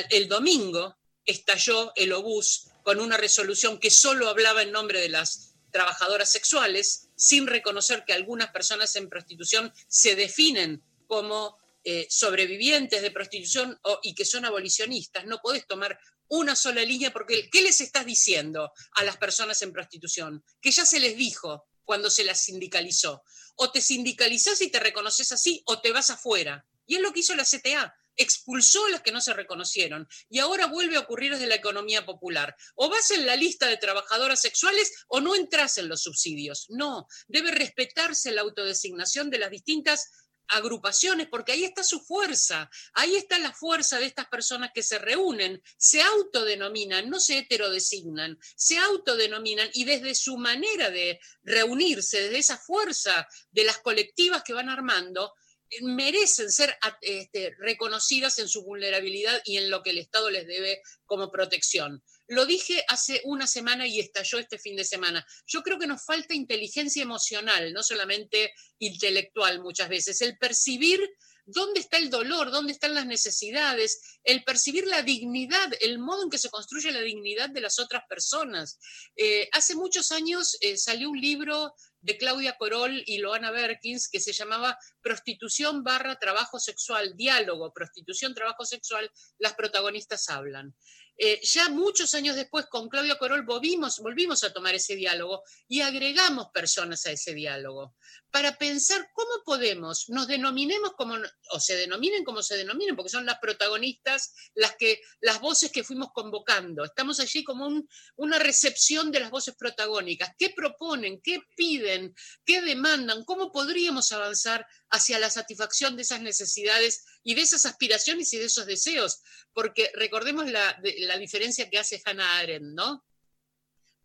El domingo estalló el obús con una resolución que solo hablaba en nombre de las trabajadoras sexuales, sin reconocer que algunas personas en prostitución se definen como eh, sobrevivientes de prostitución y que son abolicionistas. No podés tomar una sola línea porque ¿qué les estás diciendo a las personas en prostitución? Que ya se les dijo cuando se las sindicalizó. O te sindicalizás y te reconoces así o te vas afuera. Y es lo que hizo la CTA. Expulsó a las que no se reconocieron. Y ahora vuelve a ocurrir desde la economía popular. O vas en la lista de trabajadoras sexuales o no entras en los subsidios. No, debe respetarse la autodesignación de las distintas agrupaciones, porque ahí está su fuerza, ahí está la fuerza de estas personas que se reúnen, se autodenominan, no se heterodesignan, se autodenominan y desde su manera de reunirse, desde esa fuerza de las colectivas que van armando, merecen ser este, reconocidas en su vulnerabilidad y en lo que el Estado les debe como protección. Lo dije hace una semana y estalló este fin de semana. Yo creo que nos falta inteligencia emocional, no solamente intelectual muchas veces, el percibir dónde está el dolor, dónde están las necesidades, el percibir la dignidad, el modo en que se construye la dignidad de las otras personas. Eh, hace muchos años eh, salió un libro de Claudia Corol y Loana Berkins que se llamaba Prostitución barra trabajo sexual, diálogo, prostitución, trabajo sexual, las protagonistas hablan. Eh, ya muchos años después, con Claudia Corol, volvimos, volvimos a tomar ese diálogo y agregamos personas a ese diálogo para pensar cómo podemos, nos denominemos como, o se denominen como se denominen, porque son las protagonistas, las, que, las voces que fuimos convocando. Estamos allí como un- una recepción de las voces protagónicas. ¿Qué proponen? ¿Qué piden? ¿Qué demandan? ¿Cómo podríamos avanzar hacia la satisfacción de esas necesidades y de esas aspiraciones y de esos deseos? Porque recordemos la, la diferencia que hace Hannah Arendt, ¿no?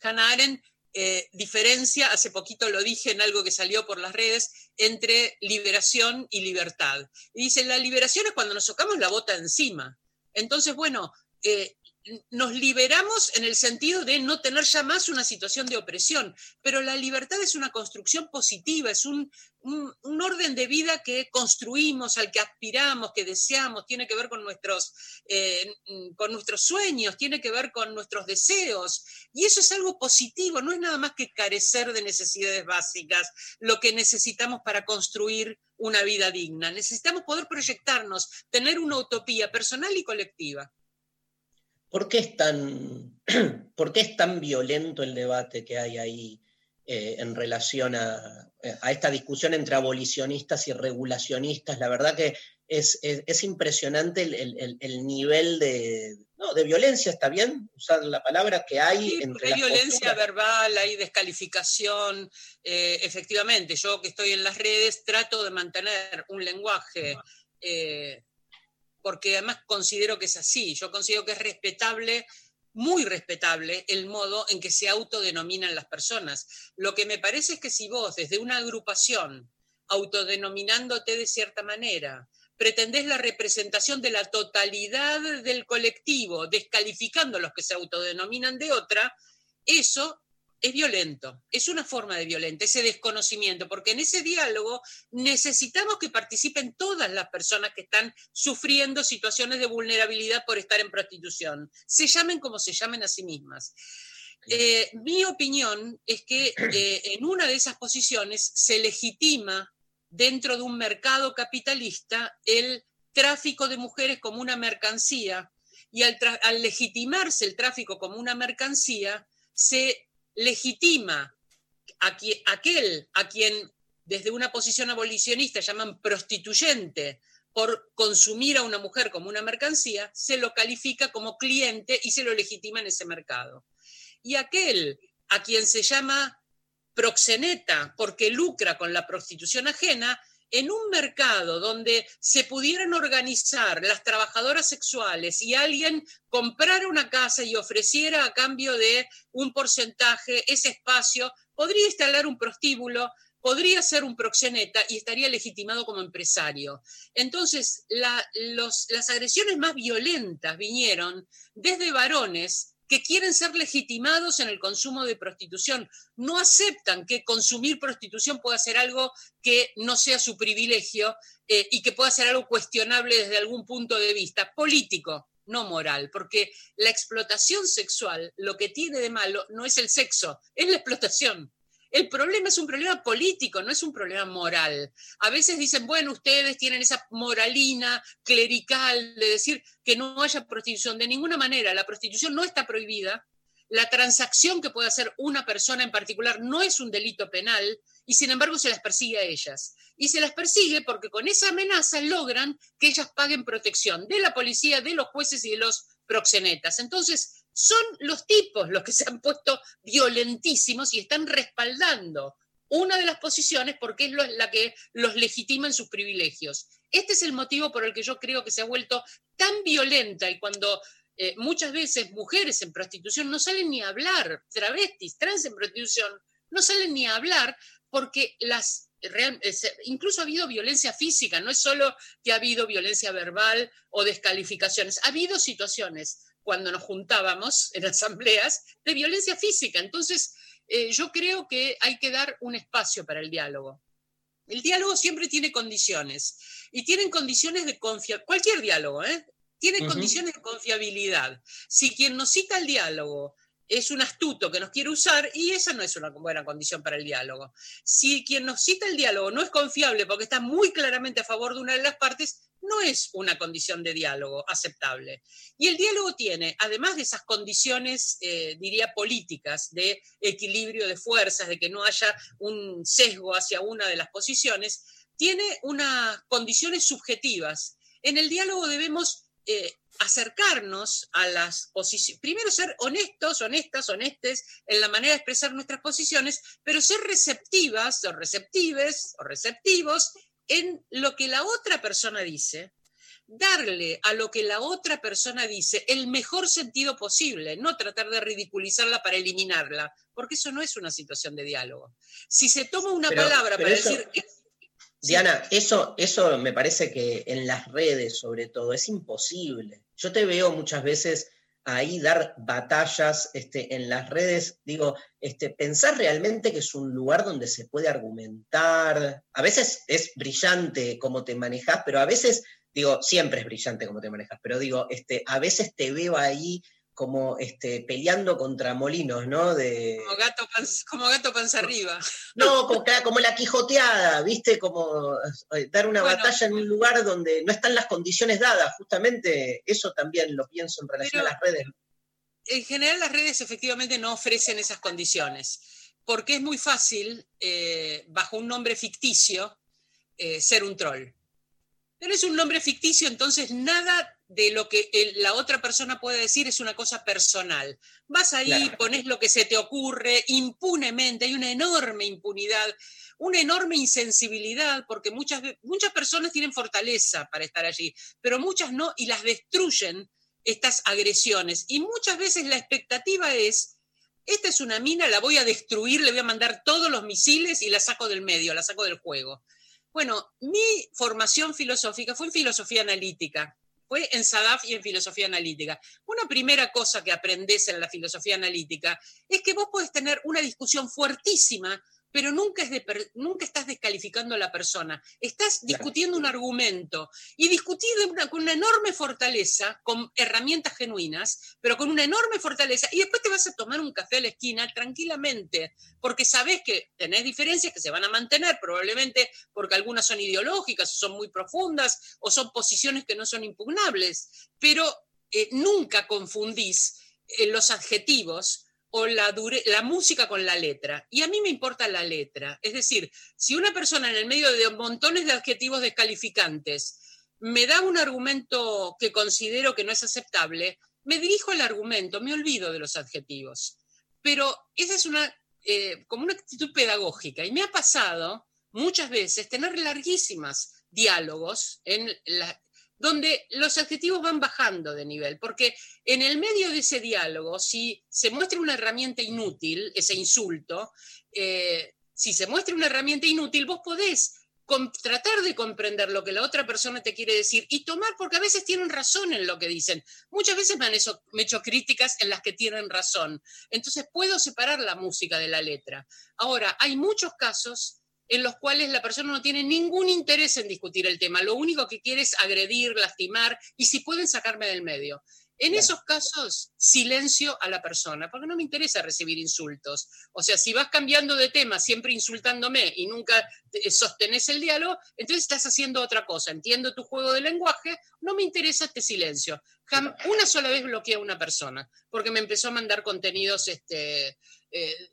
Hannah Arendt eh, diferencia, hace poquito lo dije en algo que salió por las redes, entre liberación y libertad. Y dice, la liberación es cuando nos socamos la bota encima. Entonces, bueno, eh, nos liberamos en el sentido de no tener ya más una situación de opresión, pero la libertad es una construcción positiva, es un, un, orden de vida que construimos, al que aspiramos, que deseamos, tiene que ver con nuestros, eh, con nuestros sueños, tiene que ver con nuestros deseos, y eso es algo positivo, no es nada más que carecer de necesidades básicas, lo que necesitamos para construir una vida digna. Necesitamos poder proyectarnos, tener una utopía personal y colectiva. ¿Por qué es tan, por qué es tan violento el debate que hay ahí eh, en relación a, a esta discusión entre abolicionistas y regulacionistas? La verdad que es, es- es impresionante el, el- el- el nivel de, no, de violencia, ¿está bien? Usar la palabra que hay Sí, entre hay las violencia posturas. verbal, hay descalificación. eh, efectivamente, yo que estoy en las redes trato de mantener un lenguaje, eh, porque además considero que es así. Yo considero que es respetable, muy respetable, el modo en que se autodenominan las personas. Lo que me parece es que si vos, desde una agrupación, autodenominándote de cierta manera, pretendés la representación de la totalidad del colectivo, descalificando a los que se autodenominan de otra, eso es violento, es una forma de violenta, ese desconocimiento, porque en ese diálogo necesitamos que participen todas las personas que están sufriendo situaciones de vulnerabilidad por estar en prostitución, se llamen como se llamen a sí mismas. Eh, mi opinión es que eh, en una de esas posiciones se legitima dentro de un mercado capitalista el tráfico de mujeres como una mercancía y al, al legitimarse el tráfico como una mercancía, se legitima a aquel a quien desde una posición abolicionista llaman prostituyente por consumir a una mujer como una mercancía, se lo califica como cliente y se lo legitima en ese mercado. Y aquel a quien se llama proxeneta porque lucra con la prostitución ajena, en un mercado donde se pudieran organizar las trabajadoras sexuales y alguien comprara una casa y ofreciera a cambio de un porcentaje ese espacio, podría instalar un prostíbulo, podría ser un proxeneta y estaría legitimado como empresario. Entonces, las agresiones más violentas vinieron desde varones que quieren ser legitimados en el consumo de prostitución. No aceptan que consumir prostitución pueda ser algo que no sea su privilegio eh, y que pueda ser algo cuestionable desde algún punto de vista político, no moral, porque la explotación sexual lo que tiene de malo no es el sexo, es la explotación. El problema es un problema político, no es un problema moral. A veces dicen, bueno, ustedes tienen esa moralina clerical de decir que no haya prostitución. De ninguna manera, la prostitución no está prohibida. La transacción que puede hacer una persona en particular no es un delito penal y sin embargo se las persigue a ellas. Y se las persigue porque con esa amenaza logran que ellas paguen protección de la policía, de los jueces y de los proxenetas. Entonces, son los tipos los que se han puesto violentísimos y están respaldando una de las posiciones porque es la que los legitima en sus privilegios. Este es el motivo por el que yo creo que se ha vuelto tan violenta y cuando eh, muchas veces mujeres en prostitución no salen ni a hablar, travestis, trans en prostitución, no salen ni a hablar porque las eh, se- incluso ha habido violencia física, no es solo que ha habido violencia verbal o descalificaciones, ha habido situaciones cuando nos juntábamos en asambleas de violencia física. Entonces, eh, yo creo que hay que dar un espacio para el diálogo. El diálogo siempre tiene condiciones y tienen condiciones de confiabilidad, cualquier diálogo, ¿eh? Tiene condiciones de confiabilidad. Si quien nos cita el diálogo es un astuto que nos quiere usar, y esa no es una buena condición para el diálogo. Si quien nos cita el diálogo no es confiable porque está muy claramente a favor de una de las partes, no es una condición de diálogo aceptable. Y el diálogo tiene, además de esas condiciones, eh, diría, políticas, de equilibrio de fuerzas, de que no haya un sesgo hacia una de las posiciones, tiene unas condiciones subjetivas. En el diálogo debemos eh, acercarnos a las posiciones, primero ser honestos, honestas, honestes en la manera de expresar nuestras posiciones, pero ser receptivas o receptives o receptivos en lo que la otra persona dice, darle a lo que la otra persona dice el mejor sentido posible, no tratar de ridiculizarla para eliminarla, porque eso no es una situación de diálogo. Si se toma una Pero- palabra pero para eso- decir... Diana, eso, eso me parece que en las redes, sobre todo, es imposible. Yo te veo muchas veces ahí dar batallas este, en las redes. Digo, este, pensar realmente que es un lugar donde se puede argumentar. A veces es brillante cómo te manejas, pero a veces, digo, siempre es brillante cómo te manejas, pero digo, este, a veces te veo ahí como este, peleando contra molinos, ¿no? De, Como gato, panza, como gato panza arriba. no, como, como la quijoteada, ¿viste? Como eh, dar una Bueno. batalla en un lugar donde no están las condiciones dadas. Justamente eso también lo pienso en relación a las redes. en general las redes efectivamente no ofrecen esas condiciones, porque es muy fácil, eh, bajo un nombre ficticio, eh, ser un troll. Pero es un nombre ficticio, entonces nada de lo que el- la otra persona puede decir es una cosa personal. Vas ahí, Claro. pones lo que se te ocurre impunemente, hay una enorme impunidad, una enorme insensibilidad, porque muchas, muchas personas tienen fortaleza para estar allí, pero muchas no, y las destruyen estas agresiones. Y muchas veces la expectativa es, esta es una mina, la voy a destruir, le voy a mandar todos los misiles y la saco del medio, la saco del juego. Bueno, mi formación filosófica fue en filosofía analítica. Fue en SADAF y en filosofía analítica. Una primera cosa que aprendes en la filosofía analítica es que vos podés tener una discusión fuertísima pero nunca, es de per- nunca estás descalificando a la persona, estás discutiendo un argumento y discutir una- con una enorme fortaleza, con herramientas genuinas, pero con una enorme fortaleza, y después te vas a tomar un café a la esquina tranquilamente, porque sabes que tenés diferencias que se van a mantener, probablemente porque algunas son ideológicas, son muy profundas, o son posiciones que no son impugnables, pero eh, nunca confundís eh, los adjetivos o la, música con la letra. Y a mí me importa la letra. Es decir, si una persona en el medio de montones de adjetivos descalificantes me da un argumento que considero que no es aceptable, me dirijo al argumento, me olvido de los adjetivos. Pero esa es una, eh, como una actitud pedagógica. Y me ha pasado muchas veces tener larguísimas diálogos en la- donde los adjetivos van bajando de nivel, porque en el medio de ese diálogo, si se muestra una herramienta inútil, ese insulto, eh, si se muestra una herramienta inútil, vos podés tratar de comprender lo que la otra persona te quiere decir y tomar, porque a veces tienen razón en lo que dicen. Muchas veces me han hecho críticas en las que tienen razón. Entonces puedo separar la música de la letra. Ahora, hay muchos casos en los cuales la persona no tiene ningún interés en discutir el tema. Lo único que quiere es agredir, lastimar y si pueden sacarme del medio. En esos casos, silencio a la persona, porque no me interesa recibir insultos. O sea, si vas cambiando de tema, siempre insultándome y nunca eh, sostenés el diálogo, entonces estás haciendo otra cosa. Entiendo tu juego de lenguaje, no me interesa este silencio. Jam- una sola vez bloqueé a una persona, porque me empezó a mandar contenidos este, eh,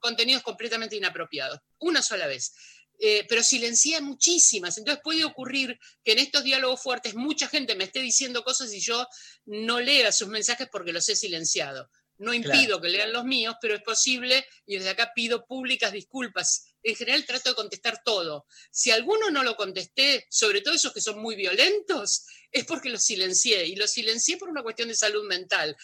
contenidos completamente inapropiados. Una sola vez. Eh, pero silencié muchísimas. Entonces puede ocurrir que en estos diálogos fuertes mucha gente me esté diciendo cosas y yo no lea sus mensajes porque los he silenciado. No impido que lean los míos, pero es posible y desde acá pido públicas disculpas. En general trato de contestar todo. Si alguno no lo contesté, sobre todo esos que son muy violentos, es porque los silencié y los silencié por una cuestión de salud mental.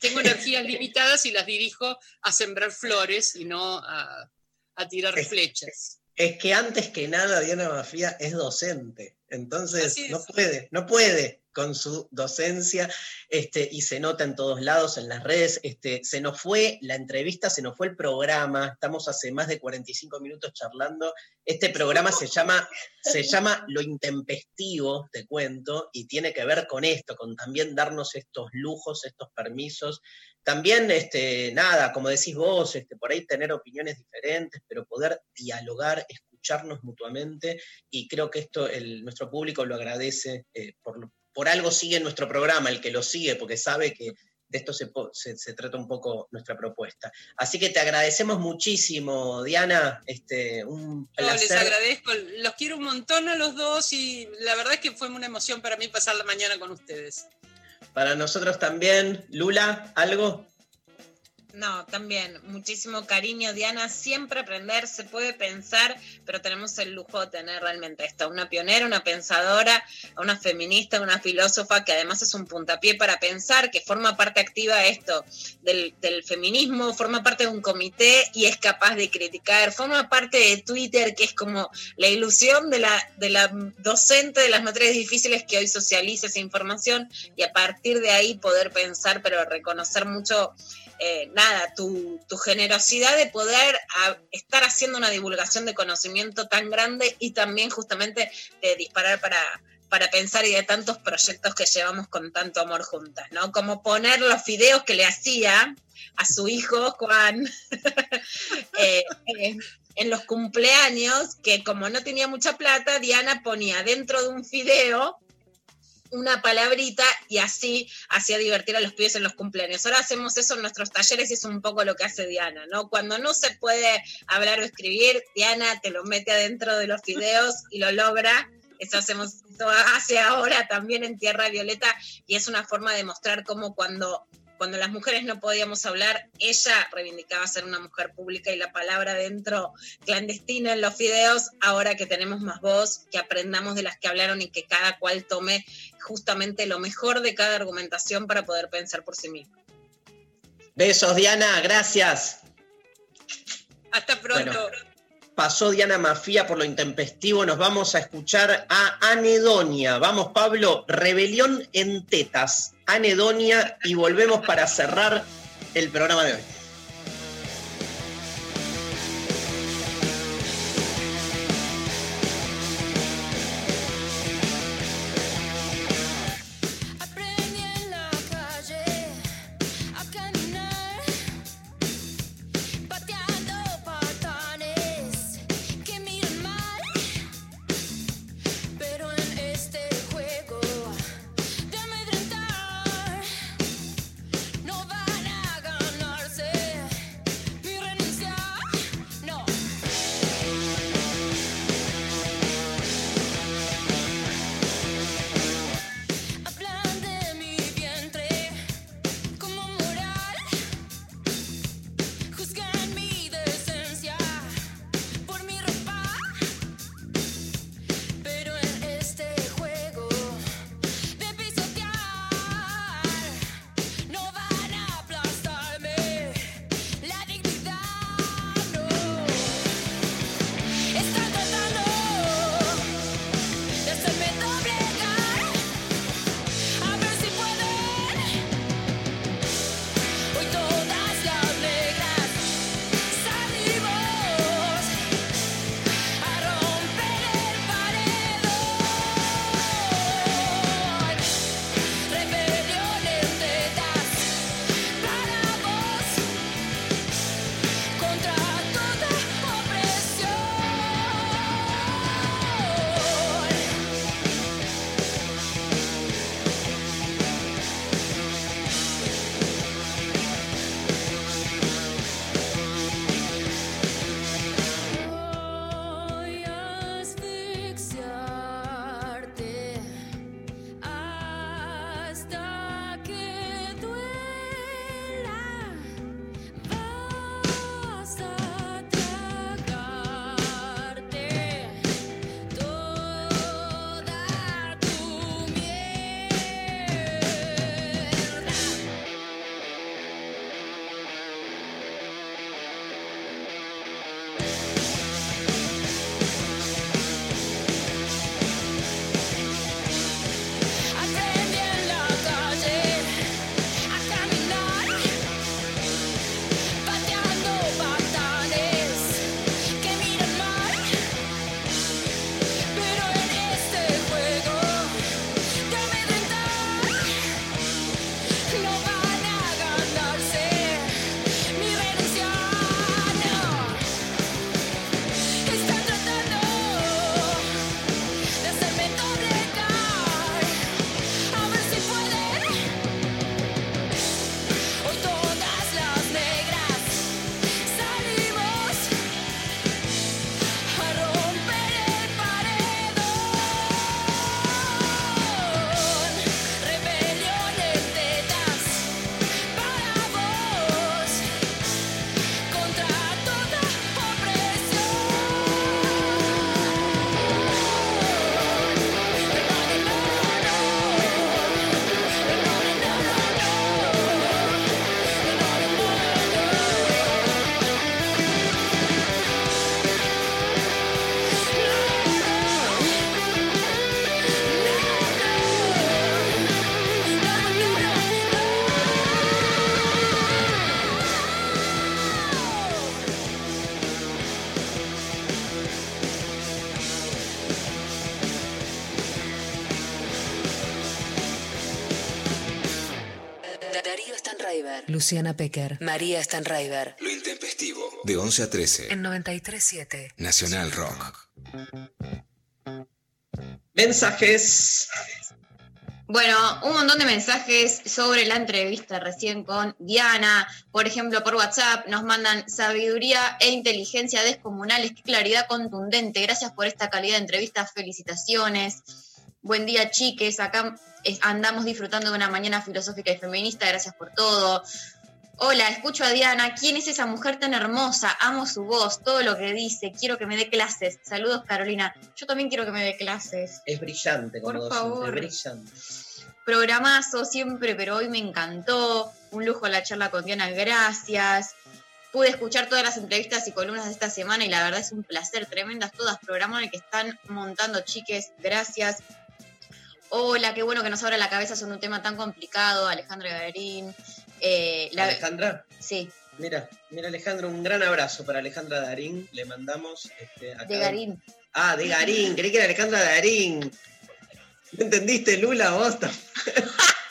Tengo energías limitadas y las dirijo a sembrar flores y no a, a tirar flechas. Es que antes que nada Diana Mafia es docente, entonces no puede, no puede con su docencia este, y se nota en todos lados, en las redes, este, se nos fue la entrevista, se nos fue el programa, estamos hace más de 45 minutos charlando, este programa se llama, se llama Lo Intempestivo, te cuento, y tiene que ver con esto, con también darnos estos lujos, estos permisos, también, este, nada, como decís vos, este, por ahí tener opiniones diferentes, pero poder dialogar, escucharnos mutuamente, y creo que esto el, nuestro público lo agradece, eh, por, por algo sigue nuestro programa, el que lo sigue, porque sabe que de esto se, po- se- se trata un poco nuestra propuesta. Así que te agradecemos muchísimo, Diana, este, un No, les agradezco, los quiero un montón a los dos y la verdad es que fue una emoción para mí pasar la mañana con ustedes. Para nosotros también, Lula, ¿algo? No, también, muchísimo cariño, Diana. Siempre aprender, se puede pensar, pero tenemos el lujo de tener realmente esto: una pionera, una pensadora, una feminista, una filósofa que además es un puntapié para pensar, que forma parte activa esto del, del feminismo, forma parte de un comité y es capaz de criticar, forma parte de Twitter, que es como la ilusión de la, de la docente de las materias difíciles que hoy socializa esa información y a partir de ahí poder pensar, pero reconocer mucho eh, nada, tu, tu generosidad de poder estar haciendo una divulgación de conocimiento tan grande y también justamente de disparar para, para pensar y de tantos proyectos que llevamos con tanto amor juntas, ¿no? Como poner los videos que le hacía a su hijo Juan eh, en los cumpleaños, que como no tenía mucha plata, Diana ponía dentro de un video una palabrita y así hacía divertir a los pibes en los cumpleaños. Ahora hacemos eso en nuestros talleres y es un poco lo que hace Diana, ¿no? Cuando no se puede hablar o escribir, Diana te lo mete adentro de los videos y lo logra. Eso hacemos, eso hace ahora también en Tierra Violeta y es una forma de mostrar cómo cuando cuando las mujeres no podíamos hablar, ella reivindicaba ser una mujer pública y la palabra dentro clandestina en los videos, ahora que tenemos más voz, que aprendamos de las que hablaron y que cada cual tome justamente lo mejor de cada argumentación para poder pensar por sí mismo. Besos, Diana, gracias. Hasta pronto. Bueno, pasó Diana Mafía por lo intempestivo. Nos vamos a escuchar a Anedonia. Vamos, Pablo, Rebelión en Tetas. Anedonia y volvemos para cerrar el programa de hoy. Luciana Pecker, María Stanraiver. Lo intempestivo. De 11 a 13. En 93.7. Nacional Rock. Mensajes. Bueno, un montón de mensajes sobre la entrevista recién con Diana. Por ejemplo, por WhatsApp nos mandan sabiduría e inteligencia descomunales. Qué claridad contundente. Gracias por esta calidad de entrevista. Felicitaciones. Buen día, chiques. Acá eh, andamos disfrutando de una mañana filosófica y feminista. Gracias por todo. Hola, escucho a Diana. ¿Quién es esa mujer tan hermosa? Amo su voz, todo lo que dice. Quiero que me dé clases. Saludos, Carolina. Yo también quiero que me dé clases. Es brillante como Por favor. brillante. Programazo siempre, pero hoy me encantó. Un lujo la charla con Diana, gracias. pude escuchar todas las entrevistas y columnas de esta semana y la verdad es un placer, tremendas todas, programa en el que están montando chiques, gracias. Hola, qué bueno que nos abra la cabeza sobre un tema tan complicado, Alejandra Garín. Eh, la- Alejandra. Sí, Mira, mira Alejandra, un gran abrazo para Alejandra Darín. Le mandamos este, acá- de Garín. Ah, de Garín, creí que era Alejandra Darín. ¿No entendiste, Lula? Vos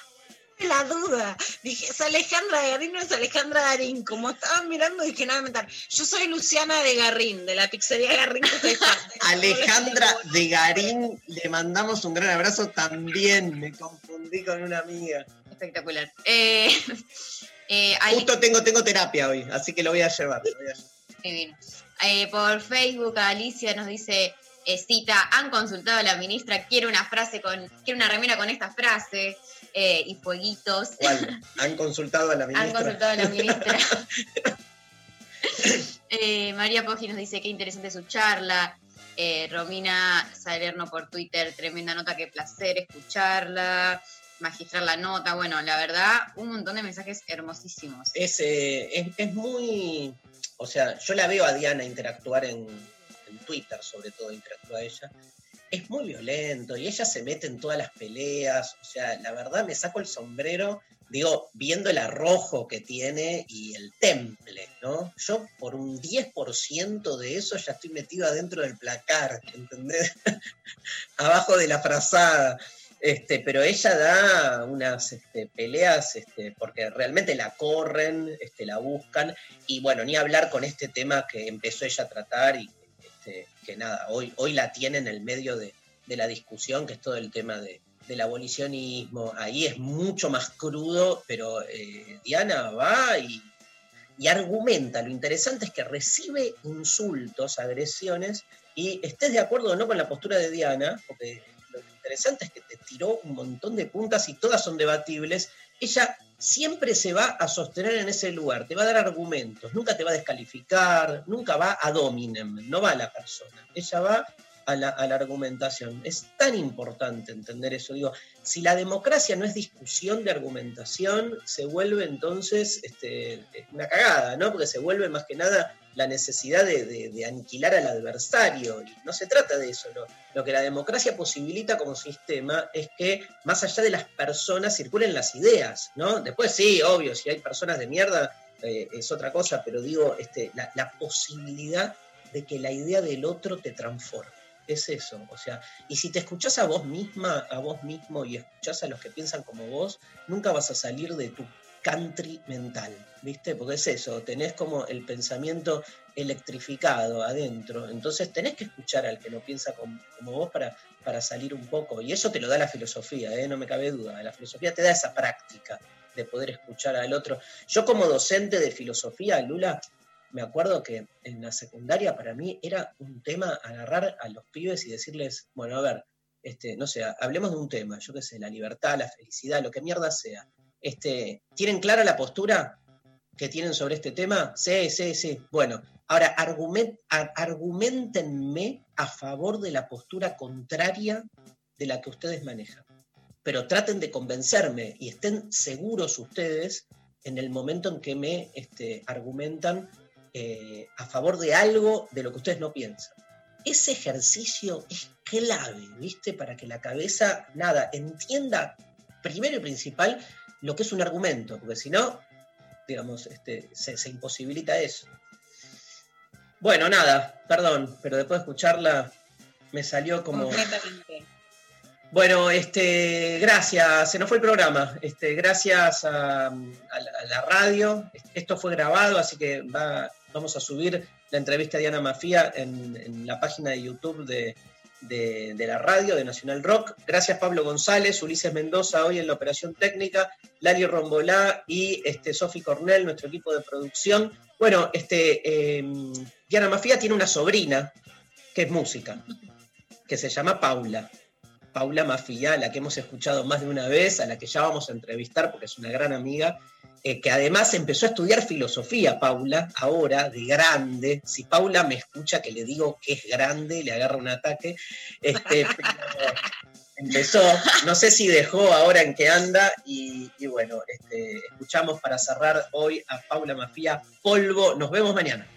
La duda. Dije, es Alejandra de Garín, no es Alejandra Garín. Como estaban mirando, dije, nada, mental. Yo soy Luciana de Garrín, de la pizzería Garrín que. Alejandra de Garín, le mandamos un gran abrazo también. Me confundí con una amiga. Espectacular. Eh, eh, Ale- Justo tengo, tengo terapia hoy, así que lo voy a llevar. lo voy a llevar. Divino. Eh, por Facebook, Alicia nos dice, cita, han consultado a la ministra, quiere una frase con, quiere una remera con esta frase, eh, y fueguitos. ¿Cuál? ¿Han consultado a la ministra? Han consultado a la ministra. Eh, María Poggi nos dice qué interesante su charla. Eh, Romina Salerno por Twitter, tremenda nota, qué placer escucharla. Magistral la nota, bueno, la verdad, un montón de mensajes hermosísimos. es, eh, es, es muy. O sea, yo la veo a Diana interactuar en, en Twitter, sobre todo, interactúa ella. Es muy violento y ella se mete en todas las peleas. O sea, la verdad me saco el sombrero, digo, viendo el arrojo que tiene y el temple, ¿no? Yo por un 10% de eso ya estoy metido adentro del placar, ¿entendés? Abajo de la frazada. Este, pero ella da unas este, peleas este, porque realmente la corren, este, la buscan, y bueno, ni hablar con este tema que empezó ella a tratar y este, que nada, hoy, hoy la tiene en el medio de, de la discusión, que es todo el tema de, del abolicionismo. Ahí es mucho más crudo, pero eh, Diana va y, y argumenta. Lo interesante es que recibe insultos, agresiones, y estés de acuerdo o no con la postura de Diana, porque lo interesante es que te tiró un montón de puntas y todas son debatibles, ella siempre se va a sostener en ese lugar, te va a dar argumentos, nunca te va a descalificar, nunca va a dominem, no va a la persona, ella va a la, argumentación. Es tan importante entender eso. Digo, si la democracia no es discusión de argumentación, se vuelve entonces este, una cagada, ¿no? Porque se vuelve más que nada la necesidad de, de- aniquilar al adversario. Y no se trata de eso. Lo, lo que la democracia posibilita como sistema es que más allá de las personas circulen las ideas, ¿no? Después sí, obvio, si hay personas de mierda eh, es otra cosa, pero digo, este, la, la posibilidad de que la idea del otro te transforme. Es eso, o sea, y si te escuchás a vos misma, a vos mismo y escuchás a los que piensan como vos, nunca vas a salir de tu country mental, ¿viste? Porque es eso, tenés como el pensamiento electrificado adentro, entonces tenés que escuchar al que no piensa como, vos para, para salir un poco, y eso te lo da la filosofía, ¿eh? no me cabe duda, la filosofía te da esa práctica de poder escuchar al otro. Yo como docente de filosofía, Lula, me acuerdo que en la secundaria para mí era un tema agarrar a los pibes y decirles, bueno, a ver, este, no sé, hablemos de un tema, yo qué sé, la libertad, la felicidad, lo que mierda sea. Este, ¿Tienen clara la postura que tienen sobre este tema? Sí, sí, sí. Bueno, ahora argument, ar- argumentenme a favor de la postura contraria de la que ustedes manejan. Pero traten de convencerme y estén seguros ustedes en el momento en que me este, argumentan eh, a favor de algo de lo que ustedes no piensan. Ese ejercicio es clave, ¿viste? Para que la cabeza, nada, entienda primero y principal lo que es un argumento, porque si no, digamos, este, se, se imposibilita eso. Bueno, nada, perdón, pero después de escucharla me salió como... Completamente. Bueno, este, gracias, se nos fue el programa. Este, gracias a, a la, a la radio. Esto fue grabado, así que va- vamos a subir la entrevista a Diana Mafía en, la página de YouTube de, de- la radio, de Nacional Rock. Gracias Pablo González, Ulises Mendoza hoy en la operación técnica, Lali Rombolá y este, Sofi Cornell, nuestro equipo de producción. Bueno, este, eh, Diana Mafía tiene una sobrina que es música, que se llama Paula. Paula Mafia, a la que hemos escuchado más de una vez, a la que ya vamos a entrevistar porque es una gran amiga, eh, que además empezó a estudiar filosofía, Paula, ahora, de grande. Si Paula me escucha que le digo que es grande, le agarra un ataque. Este, empezó, no sé si dejó ahora en qué anda, y, y bueno, este, escuchamos para cerrar hoy a Paula Mafia Polvo. Nos vemos mañana.